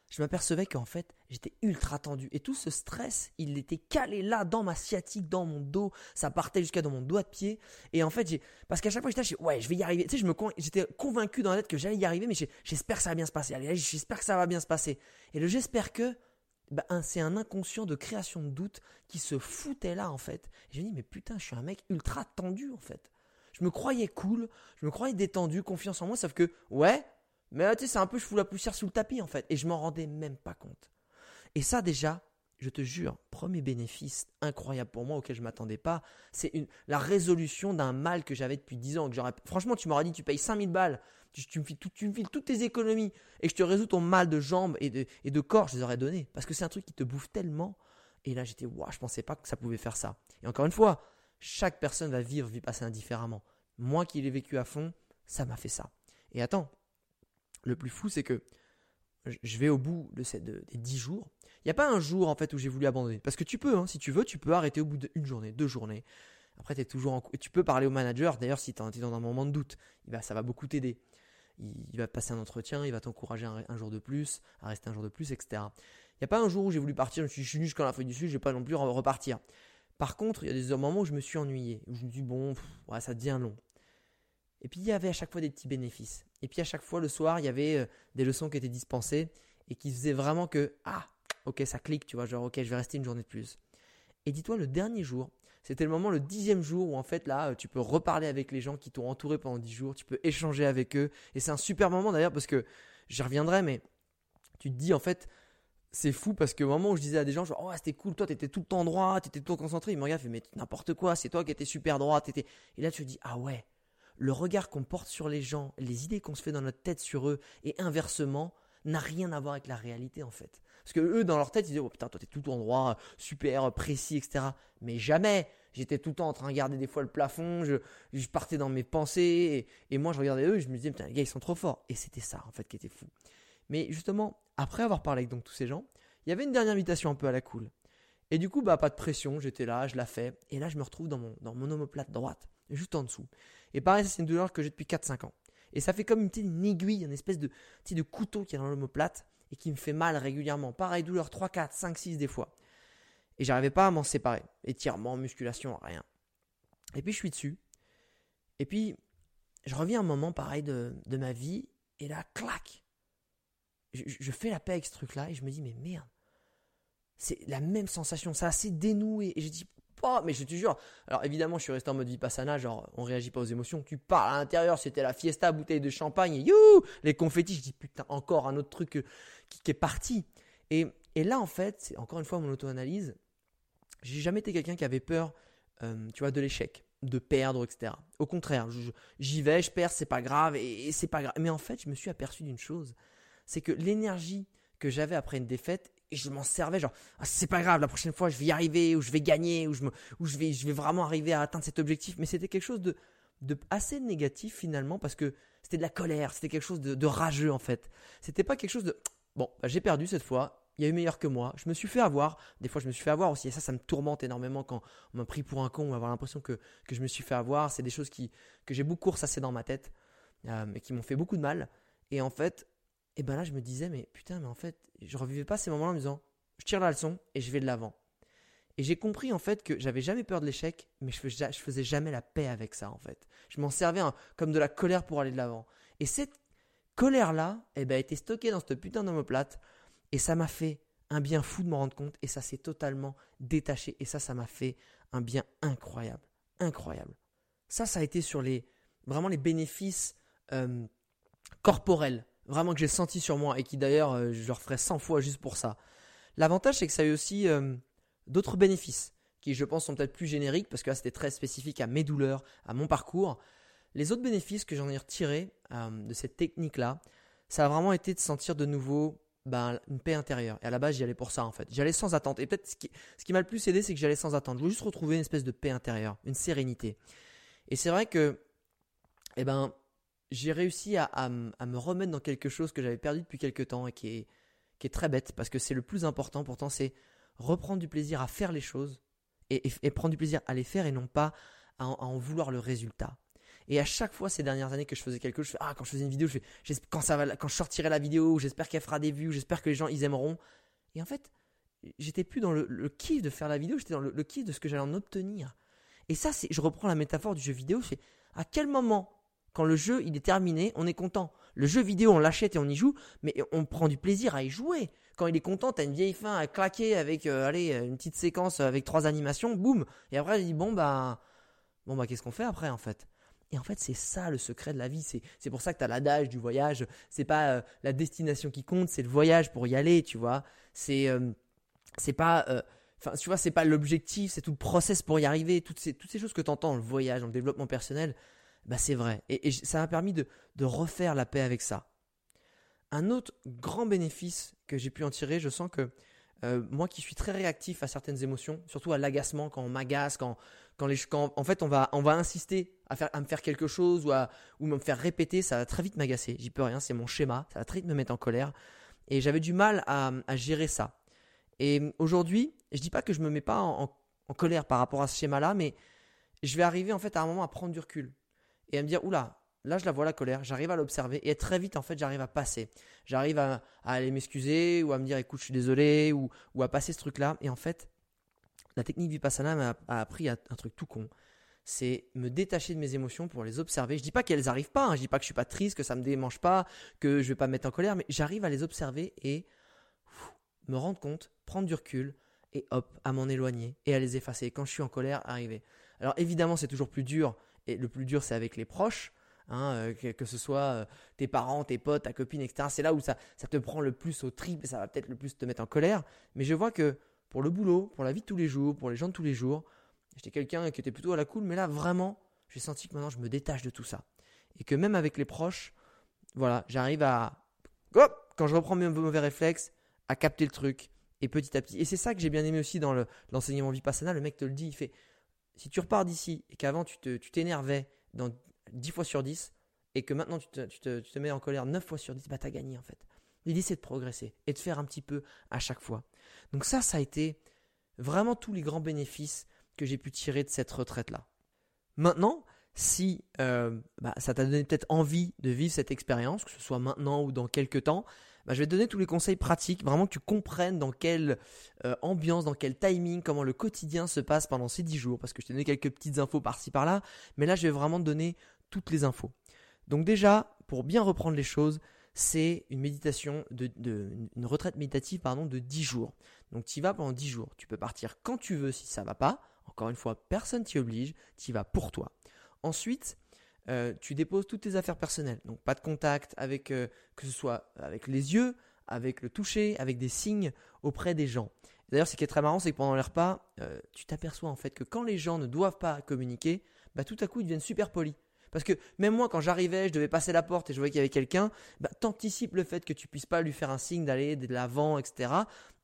je m'apercevais qu'en fait, j'étais ultra tendu. Et tout ce stress, il était calé là, dans ma sciatique, dans mon dos. Ça partait jusqu'à dans mon doigt de pied. Et en fait, parce qu'à chaque fois, j'étais ouais, je vais y arriver. Tu sais, je me, j'étais convaincu dans la tête que j'allais y arriver, mais j'espère que ça va bien se passer. Allez, j'espère que ça va bien se passer. Et le j'espère que, ben, c'est un inconscient de création de doute qui se foutait là, en fait. Et je me dis, mais putain, je suis un mec ultra tendu, en fait. Je me croyais cool, je me croyais détendu, confiance en moi, sauf que, ouais, mais tu sais, c'est un peu je fous la poussière sous le tapis en fait. Et je m'en rendais même pas compte. Et ça déjà, je te jure, premier bénéfice incroyable pour moi auquel je m'attendais pas, c'est la résolution d'un mal que j'avais depuis 10 ans. Que franchement, tu m'aurais dit, tu payes 5000 balles, tu, me files toutes tes économies et je te résous ton mal de jambes et de, et de corps, je les aurais donné. Parce que c'est un truc qui te bouffe tellement. Et là, j'étais, waouh, je pensais pas que ça pouvait faire ça. Et encore une fois, chaque personne va vivre, vit passer indifféremment. Moi qui l'ai vécu à fond, ça m'a fait ça. Et attends, le plus fou, c'est que je vais au bout de ces, des 10 jours. Il n'y a pas un jour en fait où j'ai voulu abandonner. Parce que tu peux, hein, si tu veux, tu peux arrêter au bout d'une journée, deux journées. Après, es toujours en... tu peux parler au manager. D'ailleurs, si tu es dans un moment de doute, ça va beaucoup t'aider. Il, va passer un entretien, il va t'encourager un, jour de plus, à rester un jour de plus, etc. Il n'y a pas un jour où j'ai voulu partir, je suis, je suis jusqu'à la fin du dessus, je vais pas non plus repartir. Par contre, il y a des moments où je me suis ennuyé, où je me dis bon, ça devient long. Et puis il y avait à chaque fois des petits bénéfices. Et puis à chaque fois le soir, il y avait euh, des leçons qui étaient dispensées et qui faisaient vraiment que ah, ok, ça clique, tu vois, genre ok, je vais rester une journée de plus. Et dis-toi, le dernier jour, c'était le moment, le dixième jour où en fait là, tu peux reparler avec les gens qui t'ont entouré pendant dix jours, tu peux échanger avec eux. Et c'est un super moment d'ailleurs parce que j'y reviendrai, mais tu te dis en fait, c'est fou parce que au moment où je disais à des gens, genre, oh, c'était cool, toi, t'étais tout le temps droit, t'étais tout le temps concentré, ils me regardent, mais n'importe quoi, c'est toi qui étais super droit, t'étais. Et là, tu te dis, ah ouais, le regard qu'on porte sur les gens, les idées qu'on se fait dans notre tête sur eux, et inversement, n'a rien à voir avec la réalité, en fait. Parce que eux, dans leur tête, ils disaient, oh putain, toi, t'es tout le temps droit, super précis, etc. Mais jamais, j'étais tout le temps en train de regarder des fois le plafond, je, je partais dans mes pensées, et, et moi, je regardais eux, et je me disais, putain, les gars, ils sont trop forts. Et c'était ça, en fait, qui était fou. Mais justement, après avoir parlé avec donc tous ces gens, il y avait une dernière invitation un peu à la cool. Et du coup, bah, pas de pression, j'étais là, je la fais. Et là, je me retrouve dans mon, dans mon omoplate droite, juste en dessous. Et pareil, c'est une douleur que j'ai depuis 4-5 ans. Et ça fait comme une, petite aiguille, une espèce de, de couteau qui est dans l'omoplate et qui me fait mal régulièrement. Pareil, douleur 3, 4, 5, 6 des fois. Et j'arrivais pas à m'en séparer. Étirement, musculation, rien. Et puis je suis dessus. Et puis, je reviens un moment pareil de, de ma vie. Et là, clac je, fais la paix avec ce truc-là et je me dis, mais merde, c'est la même sensation, c'est assez dénoué. Et je dis, pas, mais je te jure. Alors évidemment, je suis resté en mode vipassana, genre on réagit pas aux émotions. Tu parles à l'intérieur, c'était la fiesta, bouteille de champagne, et you, les confettis. Je dis putain, encore un autre truc qui, est parti. Et, et là, en fait, c'est encore une fois mon auto-analyse. J'ai jamais été quelqu'un qui avait peur, euh, tu vois, de l'échec, de perdre, etc. Au contraire, j'y vais, je perds, c'est pas grave, et c'est pas grave. Mais en fait, je me suis aperçu d'une chose, c'est que l'énergie que j'avais après une défaite, et je m'en servais genre ah, c'est pas grave la prochaine fois je vais y arriver ou je vais gagner ou je me ou je vais je vais vraiment arriver à atteindre cet objectif. Mais c'était quelque chose de de assez négatif finalement parce que c'était de la colère c'était quelque chose de, rageux en fait. C'était pas quelque chose de bon bah, j'ai perdu cette fois il y a eu meilleur que moi je me suis fait avoir. Des fois je me suis fait avoir aussi et ça ça me tourmente énormément quand on m'a pris pour un con ou avoir l'impression que que je me suis fait avoir. C'est des choses qui que j'ai beaucoup ressassé dans ma tête euh, et qui m'ont fait beaucoup de mal. Et en fait et ben là, je me disais, mais putain, mais en fait, je revivais pas ces moments-là en me disant, je tire la leçon et je vais de l'avant. Et j'ai compris en fait que j'avais jamais peur de l'échec, mais je faisais, faisais jamais la paix avec ça en fait. Je m'en servais comme de la colère pour aller de l'avant. Et cette colère-là, eh ben, était stockée dans cette putain d'homoplate. Et ça m'a fait un bien fou de m'en rendre compte. Et ça s'est totalement détaché. Et ça, ça m'a fait un bien incroyable. Incroyable. Ça, ça a été sur les, vraiment les bénéfices euh, corporels vraiment que j'ai senti sur moi et qui d'ailleurs euh, je le referai 100 fois juste pour ça. L'avantage c'est que ça a eu aussi euh, d'autres bénéfices qui je pense sont peut-être plus génériques parce que là c'était très spécifique à mes douleurs, à mon parcours. Les autres bénéfices que j'en ai retirés euh, de cette technique-là, ça a vraiment été de sentir de nouveau ben, une paix intérieure. Et à la base, j'y allais pour ça en fait. J'allais sans attente. Et peut-être ce qui, ce qui m'a le plus aidé, c'est que j'allais sans attente. Je voulais juste retrouver une espèce de paix intérieure, une sérénité. Et c'est vrai que, eh ben, j'ai réussi à, me remettre dans quelque chose que j'avais perdu depuis quelque temps et qui est, très bête parce que c'est le plus important. Pourtant, c'est reprendre du plaisir à faire les choses et, prendre du plaisir à les faire et non pas à en vouloir le résultat. Et à chaque fois ces dernières années que je faisais quelque chose, je fais, ah, quand je faisais une vidéo, je fais, quand, ça je sortirai la vidéo, j'espère qu'elle fera des vues, j'espère que les gens ils aimeront. Et en fait, j'étais plus dans le, kiff de faire la vidéo, j'étais dans le, kiff de ce que j'allais en obtenir. Et ça, c'est, je reprends la métaphore du jeu vidéo, fais, à quel moment, quand le jeu il est terminé, on est content. Le jeu vidéo, on l'achète et on y joue, mais on prend du plaisir à y jouer. Quand il est content, t'as une vieille fin à claquer avec, euh, une petite séquence avec trois animations, boum. Et après, il dit, bon, bah, bon, bah, qu'est-ce qu'on fait après, en fait? Et en fait, c'est ça le secret de la vie. C'est pour ça que tu as l'adage du voyage. C'est pas euh, la destination qui compte, c'est le voyage pour y aller, tu vois. C'est euh, c'est pas. Euh, enfin, tu vois, c'est pas l'objectif, c'est tout le process pour y arriver. Toutes ces, toutes ces choses que tu entends, le voyage, le développement personnel, bah, c'est vrai. Et, ça m'a permis de, refaire la paix avec ça. Un autre grand bénéfice que j'ai pu en tirer, je sens que moi qui suis très réactif à certaines émotions, surtout à l'agacement quand on m'agace, quand, quand, quand en fait on va, on va insister à, faire, à me faire quelque chose ou à ou me faire répéter, ça va très vite m'agacer. J'y peux rien, c'est mon schéma, ça va très vite me mettre en colère. Et j'avais du mal à, gérer ça. Et aujourd'hui, je dis pas que je me mets pas en, en, colère par rapport à ce schéma-là, mais je vais arriver en fait à un moment à prendre du recul et à me dire oula, là je la vois la colère, j'arrive à l'observer et très vite en fait j'arrive à passer. J'arrive à, aller m'excuser ou à me dire écoute je suis désolé ou, ou à passer ce truc-là. Et en fait, la technique Vipassana m'a appris un truc tout con. C'est me détacher de mes émotions pour les observer. Je dis pas qu'elles arrivent pas, hein. je dis pas que je suis pas triste, que ça me démange pas, que je vais pas me mettre en colère, mais j'arrive à les observer et me rendre compte, prendre du recul et hop, à m'en éloigner et à les effacer. Quand je suis en colère, arriver. Alors évidemment, c'est toujours plus dur et le plus dur, c'est avec les proches. Hein, euh, que, ce soit euh, tes parents, tes potes, ta copine, etc. C'est là où ça, te prend le plus au trip et ça va peut-être le plus te mettre en colère. Mais je vois que pour le boulot, pour la vie de tous les jours, pour les gens de tous les jours. J'étais quelqu'un qui était plutôt à la cool, mais là vraiment, j'ai senti que maintenant je me détache de tout ça. Et que même avec les proches, voilà, j'arrive à, quand je reprends mes mauvais réflexes, à capter le truc. Et petit à petit. Et c'est ça que j'ai bien aimé aussi dans l'enseignement Vipassana. Le mec te le dit, il fait, si tu repars d'ici et qu'avant tu t'énervais dans 10 fois sur 10, et que maintenant tu te, tu te, tu te mets en colère 9 fois sur 10, bah t'as gagné en fait. L'idée, c'est de progresser et de faire un petit peu à chaque fois. Donc ça, ça a été vraiment tous les grands bénéfices que j'ai pu tirer de cette retraite-là. Maintenant, si euh, bah, ça t'a donné peut-être envie de vivre cette expérience, que ce soit maintenant ou dans quelques temps, bah, je vais te donner tous les conseils pratiques, vraiment que tu comprennes dans quelle euh, ambiance, dans quel timing, comment le quotidien se passe pendant ces 10 jours, parce que je t'ai donné quelques petites infos par-ci par-là, mais là je vais vraiment te donner toutes les infos. Donc déjà, pour bien reprendre les choses, c'est une méditation de, une retraite méditative pardon de 10 jours. Donc tu y vas pendant 10 jours. Tu peux partir quand tu veux si ça va pas. Encore une fois, personne t'y oblige, tu y vas pour toi. Ensuite, euh, tu déposes toutes tes affaires personnelles. Donc pas de contact avec euh, que ce soit avec les yeux, avec le toucher, avec des signes auprès des gens. D'ailleurs, ce qui est très marrant, c'est que pendant les repas, euh, tu t'aperçois en fait que quand les gens ne doivent pas communiquer, bah, tout à coup ils deviennent super polis. Parce que même moi, quand j'arrivais, je devais passer la porte et je voyais qu'il y avait quelqu'un, bah, t'anticipes le fait que tu puisses pas lui faire un signe d'aller de l'avant, etc.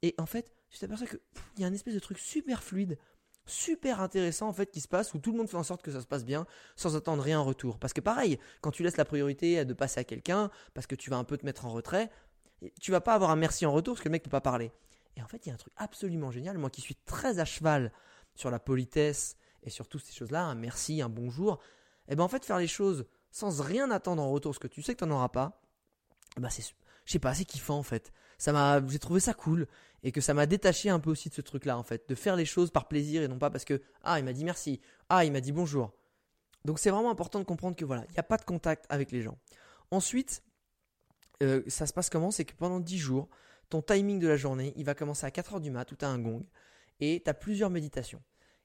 Et en fait, tu t'aperçois qu'il y a un espèce de truc super fluide, super intéressant en fait qui se passe où tout le monde fait en sorte que ça se passe bien sans attendre rien en retour. Parce que pareil, quand tu laisses la priorité de passer à quelqu'un, parce que tu vas un peu te mettre en retrait, tu vas pas avoir un merci en retour parce que le mec peut pas parler. Et en fait, il y a un truc absolument génial. Moi qui suis très à cheval sur la politesse et sur toutes ces choses-là, un merci, un bonjour, et eh ben en fait faire les choses sans rien attendre en retour, parce que tu sais que tu n'en auras pas, bah c'est, je sais pas, c'est kiffant en fait. Ça m'a, j'ai trouvé ça cool et que ça m'a détaché un peu aussi de ce truc-là en fait, de faire les choses par plaisir et non pas parce que ah il m'a dit merci, ah il m'a dit bonjour. Donc c'est vraiment important de comprendre que voilà, il n'y a pas de contact avec les gens. Ensuite, euh, ça se passe comment? C'est que pendant 10 jours, ton timing de la journée, il va commencer à 4h du mat, tout à un gong, et tu as plusieurs méditations.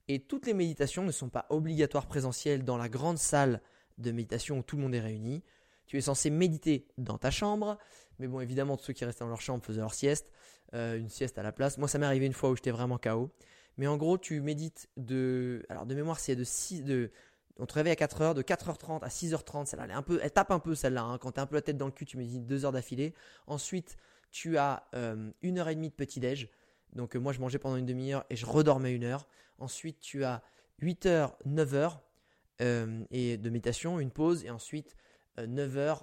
Et toutes les méditations ne sont pas obligatoires présentielles dans la grande salle de méditation où tout le monde est réuni. Tu es censé méditer dans ta chambre, mais bon, évidemment, tous ceux qui restaient dans leur chambre faisaient leur sieste, euh, une sieste à la place. Moi, ça m'est arrivé une fois où j'étais vraiment KO. Mais en gros, tu médites de. Alors, de mémoire, c'est de 6. De, on te réveille à 4h, de 4h30 à 6h30, celle-là, elle, tape un peu celle-là. Hein. Quand tu as un peu la tête dans le cul, tu me dis 2 heures d'affilée. Ensuite, tu as euh, une heure et demie de petit-déj. Donc euh, moi, je mangeais pendant une demi-heure et je redormais une heure. Ensuite, tu as 8h, 9h et de méditation, une pause. Et ensuite, 9h,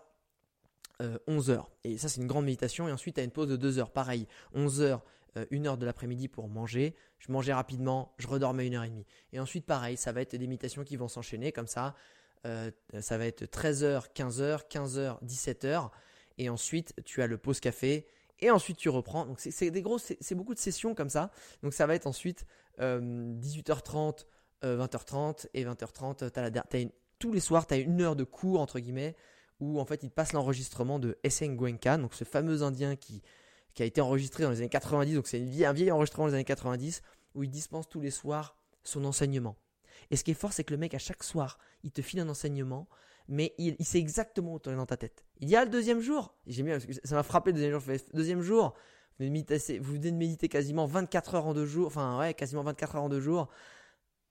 11h. Et ça, c'est une grande méditation. Et ensuite, tu as une pause de 2 heures. Pareil, 11h, euh, une heure de l'après-midi pour manger. Je mangeais rapidement, je redormais une heure et demie. Et ensuite, pareil, ça va être des méditations qui vont s'enchaîner comme ça. Euh, ça va être 13h, 15h, 15h, 17h. Et ensuite, tu as le pause café. Et ensuite, tu reprends. Donc, c'est des c'est beaucoup de sessions comme ça. Donc, ça va être ensuite 18h30, euh, 20h30 et 20h30. As la, tous les soirs, tu as une heure de cours, entre guillemets, où en fait, il passe l'enregistrement de Gwenka, donc ce fameux Indien qui, a été enregistré dans les années 90, donc c'est un vieil enregistrement des années 90, où il dispense tous les soirs son enseignement. Et ce qui est fort, c'est que le mec, à chaque soir, il te file un enseignement, mais il, sait exactement où tu es dans ta tête. Il dit, ah, le deuxième jour, j'ai mis, ça m'a frappé le deuxième jour, je fais, deuxième jour, vous venez, vous venez de méditer quasiment 24 heures en deux jours, enfin ouais, quasiment 24 heures en deux jours,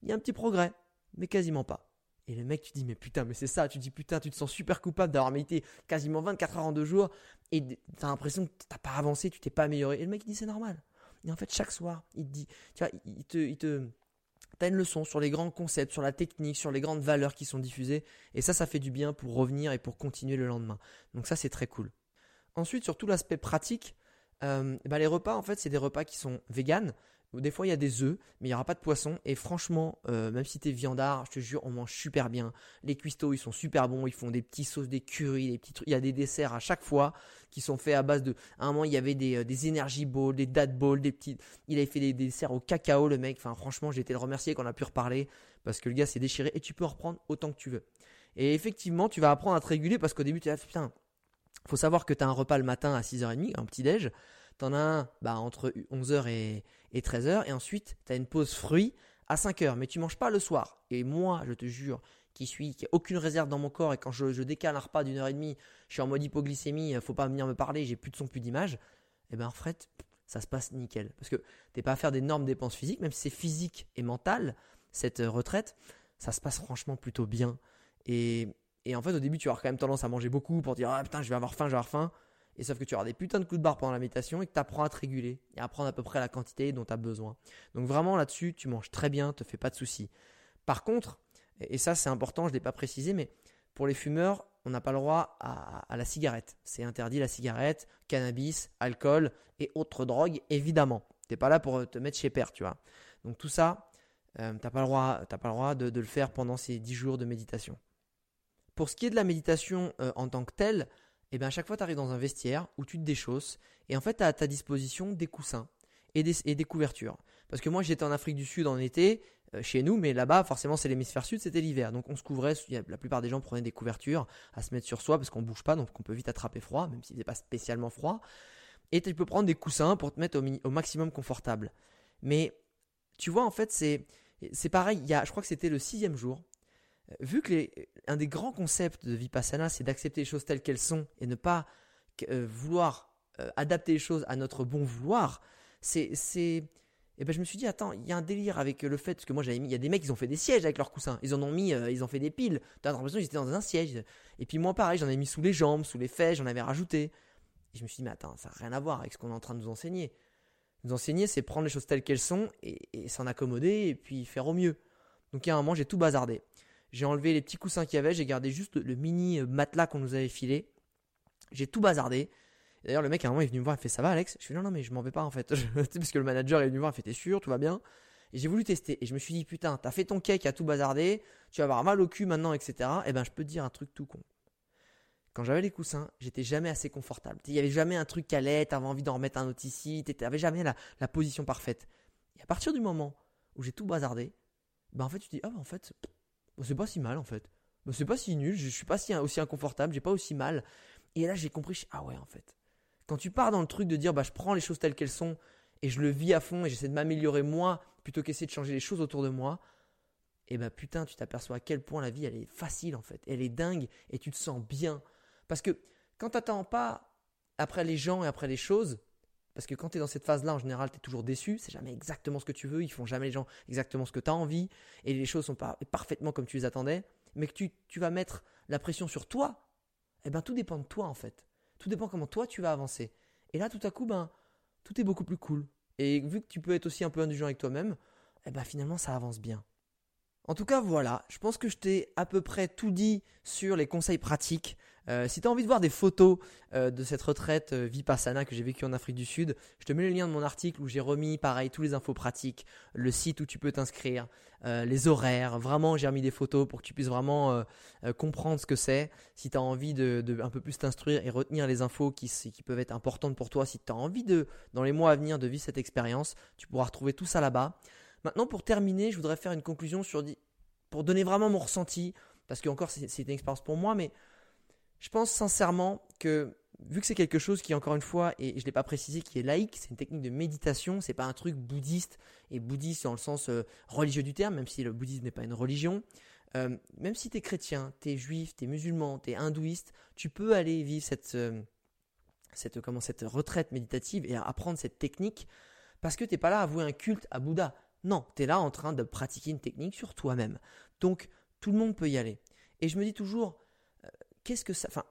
il y a un petit progrès, mais quasiment pas. Et le mec, tu dis, mais putain, mais c'est ça. Tu dis, putain, tu te sens super coupable d'avoir médité quasiment 24 heures en deux jours et t'as l'impression que t'as pas avancé, tu t'es pas amélioré. Et le mec, il dit, c'est normal. Et en fait, chaque soir, il te dit, tu il te, te, t'as une leçon sur les grands concepts, sur la technique, sur les grandes valeurs qui sont diffusées. Et ça, ça fait du bien pour revenir et pour continuer le lendemain. Donc ça, c'est très cool. Ensuite, sur tout l'aspect pratique, euh, bah, les repas, en fait, c'est des repas qui sont véganes. Des fois, il y a des œufs, mais il n'y aura pas de poisson. Et franchement, euh, même si tu es viandard, je te jure, on mange super bien. Les cuistots, ils sont super bons. Ils font des petits sauces, des curries, des petits trucs. Il y a des desserts à chaque fois qui sont faits à base de. À un moment, il y avait des, euh, des energy balls, des date balls, des petits. Il avait fait des, desserts au cacao, le mec. Enfin, franchement, j'ai été le remercier qu'on a pu reparler parce que le gars s'est déchiré et tu peux en reprendre autant que tu veux. Et effectivement, tu vas apprendre à te réguler parce qu'au début, tu vas putain, faut savoir que tu as un repas le matin à 6h30, un petit déj. T'en as un bah, entre 11h et, 13h. Et ensuite, tu as une pause fruits à 5h. Mais tu manges pas le soir. Et moi, je te jure, qui suis, qui a aucune réserve dans mon corps. Et quand je, décale un repas d'une heure et demie, je suis en mode hypoglycémie, faut pas venir me parler, j'ai plus de son, plus d'image. Et eh ben en fait, ça se passe nickel. Parce que t'es pas à faire d'énormes dépenses physiques, même si c'est physique et mental, cette euh, retraite, ça se passe franchement plutôt bien. Et, et en fait, au début, tu vas avoir quand même tendance à manger beaucoup pour dire, ah putain, je vais avoir faim, je vais avoir faim. Et sauf que tu auras des putains de coups de barre pendant la méditation et que tu apprends à te réguler et à prendre à peu près la quantité dont tu as besoin. Donc vraiment là-dessus, tu manges très bien, te fais pas de soucis. Par contre, et ça c'est important, je ne l'ai pas précisé, mais pour les fumeurs, on n'a pas le droit à, la cigarette. C'est interdit la cigarette, cannabis, alcool et autres drogues, évidemment. Tu n'es pas là pour te mettre chez père, tu vois. Donc tout ça, euh, droit, pas le droit de, le faire pendant ces 10 jours de méditation. Pour ce qui est de la méditation euh, en tant que telle, et eh bien à chaque fois tu arrives dans un vestiaire où tu te déchausses et en fait tu as à ta disposition des coussins et des, couvertures. Parce que moi j'étais en Afrique du Sud en été, euh, chez nous, mais là-bas forcément c'est l'hémisphère sud, c'était l'hiver. Donc on se couvrait, la plupart des gens prenaient des couvertures à se mettre sur soi parce qu'on bouge pas, donc on peut vite attraper froid, même si n'est pas spécialement froid. Et tu peux prendre des coussins pour te mettre au, maximum confortable. Mais tu vois en fait c'est pareil, il y a, je crois que c'était le sixième jour, vu que les, un des grands concepts de Vipassana, c'est d'accepter les choses telles qu'elles sont et ne pas euh, vouloir euh, adapter les choses à notre bon vouloir, c'est, et ben je me suis dit attends, il y a un délire avec le fait que moi j'avais mis, il y a des mecs ils ont fait des sièges avec leurs coussins, ils en ont mis, ils ont fait des piles. T'as l'impression qu'ils étaient dans un siège. Et puis moi pareil, j'en ai mis sous les jambes, sous les fesses, j'en avais rajouté. Et je me suis dit mais attends, ça n'a rien à voir avec ce qu'on est en train de nous enseigner. Nous enseigner, c'est prendre les choses telles qu'elles sont et, et s'en accommoder et puis faire au mieux. Donc il y a un moment j'ai tout bazardé. J'ai enlevé les petits coussins qu'il y avait, j'ai gardé juste le mini euh, matelas qu'on nous avait filé. J'ai tout bazardé. D'ailleurs, le mec à un moment il est venu me voir, il fait ça va Alex? Je fais non, non, mais je m'en vais pas en fait. parce que le manager est venu me voir, il fait t'es sûr, tout va bien? Et j'ai voulu tester. Et je me suis dit putain, t'as fait ton cake à tout bazardé, tu vas avoir mal au cul maintenant, etc. Et eh ben, je peux te dire un truc tout con. Quand j'avais les coussins, j'étais jamais assez confortable. Il y avait jamais un truc qui allait, t'avais envie d'en remettre un autre ici, t'avais jamais la, la, position parfaite. Et à partir du moment où j'ai tout bazardé, ben en fait, tu te dis, ah ben en fait, c'est pas si mal en fait. c'est pas si nul, je suis pas si, aussi inconfortable, j'ai pas aussi mal. Et là, j'ai compris, ah ouais, en fait. Quand tu pars dans le truc de dire, bah, je prends les choses telles qu'elles sont et je le vis à fond et j'essaie de m'améliorer moi plutôt qu'essayer de changer les choses autour de moi, et bah putain, tu t'aperçois à quel point la vie elle est facile en fait. Elle est dingue et tu te sens bien. Parce que quand tu n'attends pas après les gens et après les choses, parce que quand tu es dans cette phase-là, en général, tu es toujours déçu. C'est jamais exactement ce que tu veux. Ils font jamais les gens exactement ce que tu as envie. Et les choses sont pas parfaitement comme tu les attendais. mais que tu, vas mettre la pression sur toi, eh ben tout dépend de toi en fait. Tout dépend comment toi tu vas avancer. Et là, tout à coup, ben, tout est beaucoup plus cool. Et vu que tu peux être aussi un peu indulgent avec toi-même, eh ben finalement ça avance bien. En tout cas, voilà, je pense que je t'ai à peu près tout dit sur les conseils pratiques. Euh, si tu as envie de voir des photos euh, de cette retraite euh, Vipassana que j'ai vécue en Afrique du Sud, je te mets le lien de mon article où j'ai remis, pareil, tous les infos pratiques, le site où tu peux t'inscrire, les horaires. Vraiment, j'ai remis des photos pour que tu puisses vraiment comprendre ce que c'est. Si tu as envie de, un peu plus t'instruire et retenir les infos qui, peuvent être importantes pour toi, si tu as envie de, dans les mois à venir, de vivre cette expérience, tu pourras retrouver tout ça là-bas. Maintenant, pour terminer, je voudrais faire une conclusion sur pour donner vraiment mon ressenti, parce que encore c'est une expérience pour moi, mais je pense sincèrement que vu que c'est quelque chose qui encore une fois et je l'ai pas précisé qui est laïque, c'est une technique de méditation, c'est pas un truc bouddhiste et bouddhiste dans le sens euh, religieux du terme, même si le bouddhisme n'est pas une religion. Euh, même si tu es chrétien, tu es juif, tu es musulman, tu es hindouiste, tu peux aller vivre cette, euh, cette retraite méditative et apprendre cette technique parce que tu n'es pas là à vouer un culte à Bouddha. Non, tu es là en train de pratiquer une technique sur toi-même. Donc, tout le monde peut y aller. Et je me dis toujours, euh, qu'est-ce que ça... Enfin,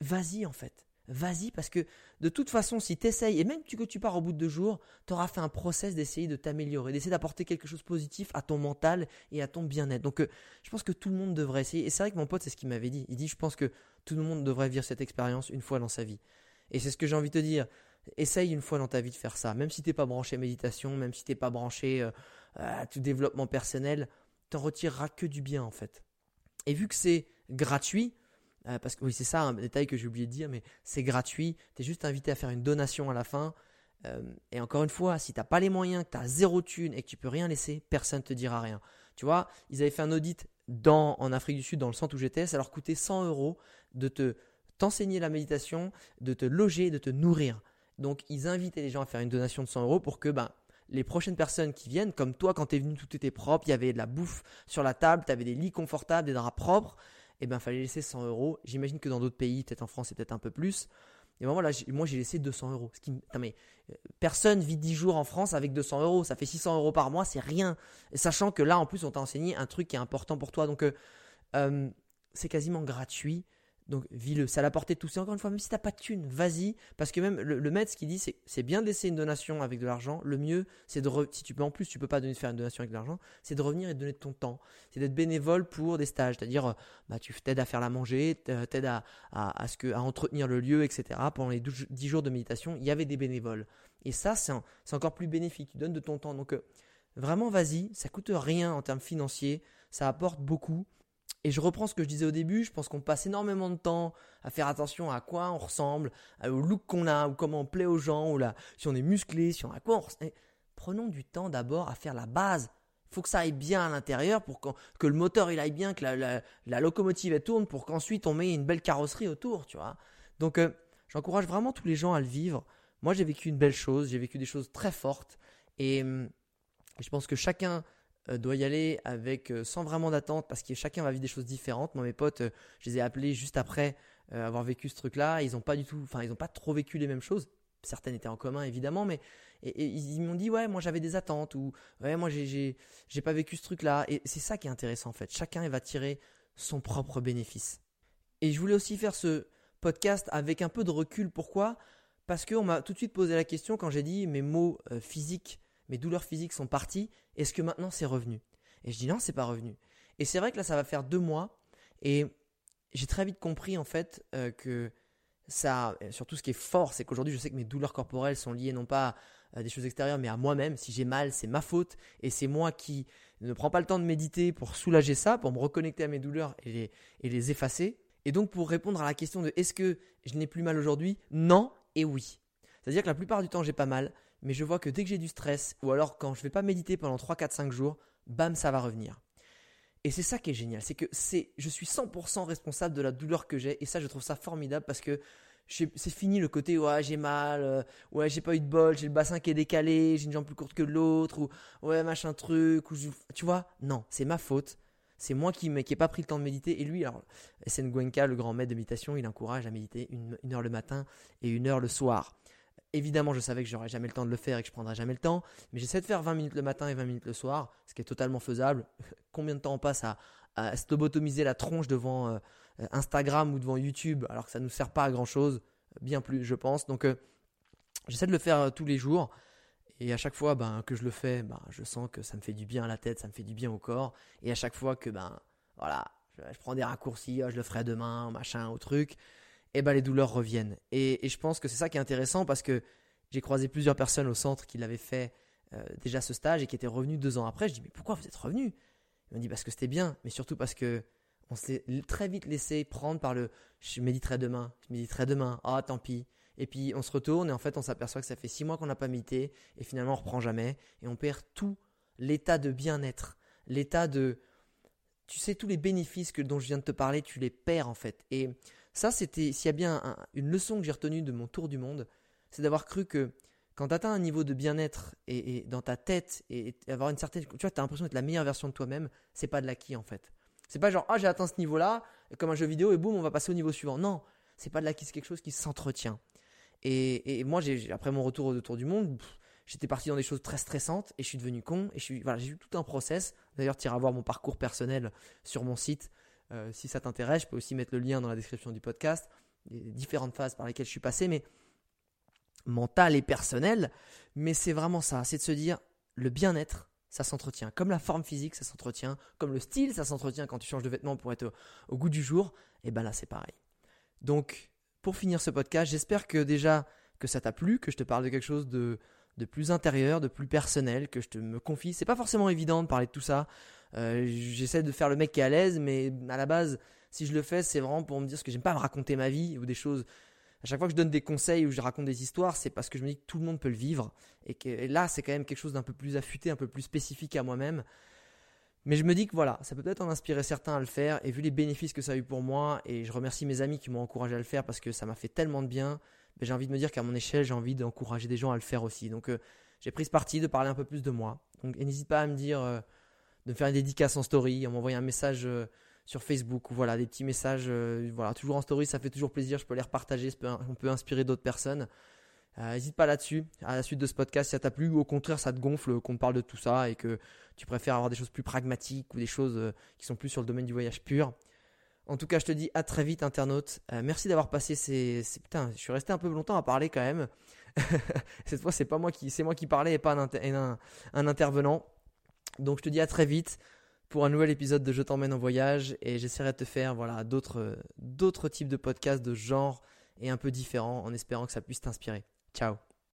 vas-y en fait. Vas-y parce que de toute façon, si tu essayes, et même que tu pars au bout de deux jours, tu auras fait un process d'essayer de t'améliorer, d'essayer d'apporter quelque chose de positif à ton mental et à ton bien-être. Donc euh, je pense que tout le monde devrait essayer. Et c'est vrai que mon pote, c'est ce qu'il m'avait dit. Il dit, je pense que tout le monde devrait vivre cette expérience une fois dans sa vie. Et c'est ce que j'ai envie de te dire. Essaye une fois dans ta vie de faire ça. Même si tu n'es pas branché méditation, même si tu n'es pas branché euh, à tout développement personnel, t'en retireras que du bien en fait. Et vu que c'est gratuit, euh, parce que oui c'est ça un détail que j'ai oublié de dire, mais c'est gratuit, tu es juste invité à faire une donation à la fin. Euh, et encore une fois, si tu n'as pas les moyens, que tu as zéro thune et que tu peux rien laisser, personne ne te dira rien. Tu vois, ils avaient fait un audit dans, en Afrique du Sud, dans le centre où j'étais, ça leur coûtait 100 euros de te t'enseigner la méditation, de te loger, de te nourrir. Donc ils invitaient les gens à faire une donation de 100 euros pour que ben, les prochaines personnes qui viennent, comme toi quand tu es venu tout était propre, il y avait de la bouffe sur la table, tu avais des lits confortables, des draps propres, et eh ben fallait laisser 100 euros. J'imagine que dans d'autres pays, peut-être en France, c'est peut-être un peu plus. Et ben moi j'ai laissé 200 euros. Ce qui, euh, personne vit 10 jours en France avec 200 euros. Ça fait 600 euros par mois, c'est rien. Sachant que là, en plus, on t'a enseigné un truc qui est important pour toi. Donc, euh, euh, c'est quasiment gratuit. Donc, vis-le. Ça l'a porté tout. C'est encore une fois, même si t'as pas de thune, vas-y. Parce que même le, maître, ce qu'il dit, c'est c'est bien de laisser une donation avec de l'argent. Le mieux, c'est de, si tu peux en plus, tu peux pas donner, faire une donation avec de l'argent, c'est de revenir et de donner ton temps. C'est d'être bénévole pour des stages. C'est-à-dire, euh, bah, tu t'aides à faire la manger, t'aides à, à, à, ce que, à entretenir le lieu, etc. Pendant les 10 jours de méditation, il y avait des bénévoles. Et ça, c'est encore plus bénéfique. Tu donnes de ton temps. Donc, euh, vraiment, vas-y. Ça coûte rien en termes financiers. Ça apporte beaucoup. Et je reprends ce que je disais au début, je pense qu'on passe énormément de temps à faire attention à quoi on ressemble, au look qu'on a, ou comment on plaît aux gens, ou là, si on est musclé, si on a quoi on ressemble. Prenons du temps d'abord à faire la base. Il faut que ça aille bien à l'intérieur pour que le moteur il aille bien, que la, locomotive tourne pour qu'ensuite on met une belle carrosserie autour, tu vois. Donc euh, j'encourage vraiment tous les gens à le vivre. Moi j'ai vécu une belle chose, j'ai vécu des choses très fortes et hum, je pense que chacun doit y aller avec euh, sans vraiment d'attente parce que chacun va vivre des choses différentes. Moi, mes potes, euh, je les ai appelés juste après avoir vécu ce truc-là. Ils n'ont pas du tout, enfin, ils n'ont pas trop vécu les mêmes choses. Certaines étaient en commun évidemment, mais ils m'ont dit ouais, moi j'avais des attentes ou ouais, moi j'ai j'ai pas vécu ce truc-là. Et c'est ça qui est intéressant en fait. Chacun va tirer son propre bénéfice. Et je voulais aussi faire ce podcast avec un peu de recul. Pourquoi? Parce qu'on m'a tout de suite posé la question quand j'ai dit mes mots physiques mes douleurs physiques sont parties, est-ce que maintenant c'est revenu? Et je dis non, c'est pas revenu. Et c'est vrai que là, ça va faire deux mois, et j'ai très vite compris en fait euh, que ça, surtout ce qui est fort, c'est qu'aujourd'hui, je sais que mes douleurs corporelles sont liées non pas à des choses extérieures, mais à moi-même. Si j'ai mal, c'est ma faute, et c'est moi qui ne prends pas le temps de méditer pour soulager ça, pour me reconnecter à mes douleurs et les, et les effacer. Et donc, pour répondre à la question de est-ce que je n'ai plus mal aujourd'hui? Non et oui. C'est-à-dire que la plupart du temps, j'ai pas mal, mais je vois que dès que j'ai du stress, ou alors quand je ne vais pas méditer pendant 3, 4, 5 jours, bam, ça va revenir. Et c'est ça qui est génial, c'est que c'est, je suis 100% responsable de la douleur que j'ai, et ça je trouve ça formidable parce que c'est fini le côté ouais j'ai mal, euh, ouais j'ai pas eu de bol, j'ai le bassin qui est décalé, j'ai une jambe plus courte que l'autre, ou ouais machin truc, ou tu vois, non, c'est ma faute. C'est moi qui n'ai pas pris le temps de méditer. Et lui, alors, SN Gwenka, le grand maître de méditation, il encourage à méditer une heure le matin et une heure le soir. Évidemment, je savais que j'aurais jamais le temps de le faire et que je prendrais jamais le temps, mais j'essaie de faire 20 minutes le matin et 20 minutes le soir, ce qui est totalement faisable. Combien de temps on passe à, stobotomiser la tronche devant euh, Instagram ou devant YouTube, alors que ça ne nous sert pas à grand chose, bien plus, je pense. Donc, euh, j'essaie de le faire tous les jours. Et à chaque fois ben, que je le fais, ben, je sens que ça me fait du bien à la tête, ça me fait du bien au corps. Et à chaque fois que ben, voilà, je, prends des raccourcis, oh, je le ferai demain, machin, au truc, et ben les douleurs reviennent. Et, je pense que c'est ça qui est intéressant parce que j'ai croisé plusieurs personnes au centre qui l'avaient fait euh, déjà ce stage et qui étaient revenus deux ans après. Je dis mais pourquoi vous êtes revenus? Ils m'ont dit parce que c'était bien, mais surtout parce que on s'est très vite laissé prendre par le je méditerai demain, je méditerai demain, ah tant pis. Et puis on se retourne et en fait on s'aperçoit que ça fait six mois qu'on n'a pas médité et finalement on reprend jamais et on perd tout l'état de bien-être, l'état de tu sais, tous les bénéfices que, dont je viens de te parler, tu les perds en fait. Et ça, c'était, s'il y a bien une leçon que j'ai retenue de mon tour du monde, c'est d'avoir cru que quand tu atteins un niveau de bien-être et, dans ta tête et, avoir une certaine. Tu vois, tu as l'impression d'être la meilleure version de toi-même, c'est pas de l'acquis en fait. C'est pas genre, ah, j'ai atteint ce niveau-là, comme un jeu vidéo, et boum, on va passer au niveau suivant. Non, c'est pas de l'acquis, c'est quelque chose qui s'entretient. Et, moi, j'ai, après mon retour au tour du monde, j'étais parti dans des choses très stressantes et je suis devenu con et je suis voilà j'ai eu tout un process d'ailleurs tu iras voir mon parcours personnel sur mon site euh, si ça t'intéresse je peux aussi mettre le lien dans la description du podcast. Les différentes phases par lesquelles je suis passé mais mental et personnel mais c'est vraiment ça c'est de se dire le bien-être ça s'entretient. Comme la forme physique ça s'entretient. Comme le style ça s'entretient. Quand tu changes de vêtements pour être au, au goût du jour et ben là c'est pareil. Donc pour finir ce podcast j'espère que déjà que ça t'a plu que je te parle de quelque chose de de plus intérieur, de plus personnel, que je te me confie. C'est pas forcément évident de parler de tout ça. Euh, j'essaie de faire le mec qui est à l'aise, mais à la base, si je le fais, c'est vraiment pour me dire ce que j'aime pas me raconter ma vie ou des choses. À chaque fois que je donne des conseils ou je raconte des histoires, c'est parce que je me dis que tout le monde peut le vivre et que là, c'est quand même quelque chose d'un peu plus affûté, un peu plus spécifique à moi-même. Mais je me dis que voilà, ça peut peut-être en inspirer certains à le faire. Et vu les bénéfices que ça a eu pour moi, et je remercie mes amis qui m'ont encouragé à le faire parce que ça m'a fait tellement de bien j'ai envie de me dire qu'à mon échelle, j'ai envie d'encourager des gens à le faire aussi. Donc euh, j'ai pris ce parti de parler un peu plus de moi. Donc n'hésite pas à me dire, euh, de faire une dédicace en story, à m'envoyer un message euh, sur Facebook ou voilà, des petits messages. voilà, toujours en story, ça fait toujours plaisir. Je peux les repartager, on peut inspirer d'autres personnes. N'hésite pas là-dessus, à la suite de ce podcast, si ça t'a plu ou au contraire ça te gonfle qu'on parle de tout ça et que tu préfères avoir des choses plus pragmatiques ou des choses qui sont plus sur le domaine du voyage pur. En tout cas, je te dis à très vite, internaute. Euh, merci d'avoir passé ces, Putain, je suis resté un peu longtemps à parler quand même. Cette fois, c'est pas moi qui, c'est moi qui parlais et pas un, intervenant. Donc, je te dis à très vite pour un nouvel épisode de Je t'emmène en voyage et j'essaierai de te faire voilà d'autres d'autres types de podcasts de genre et un peu différents en espérant que ça puisse t'inspirer. Ciao.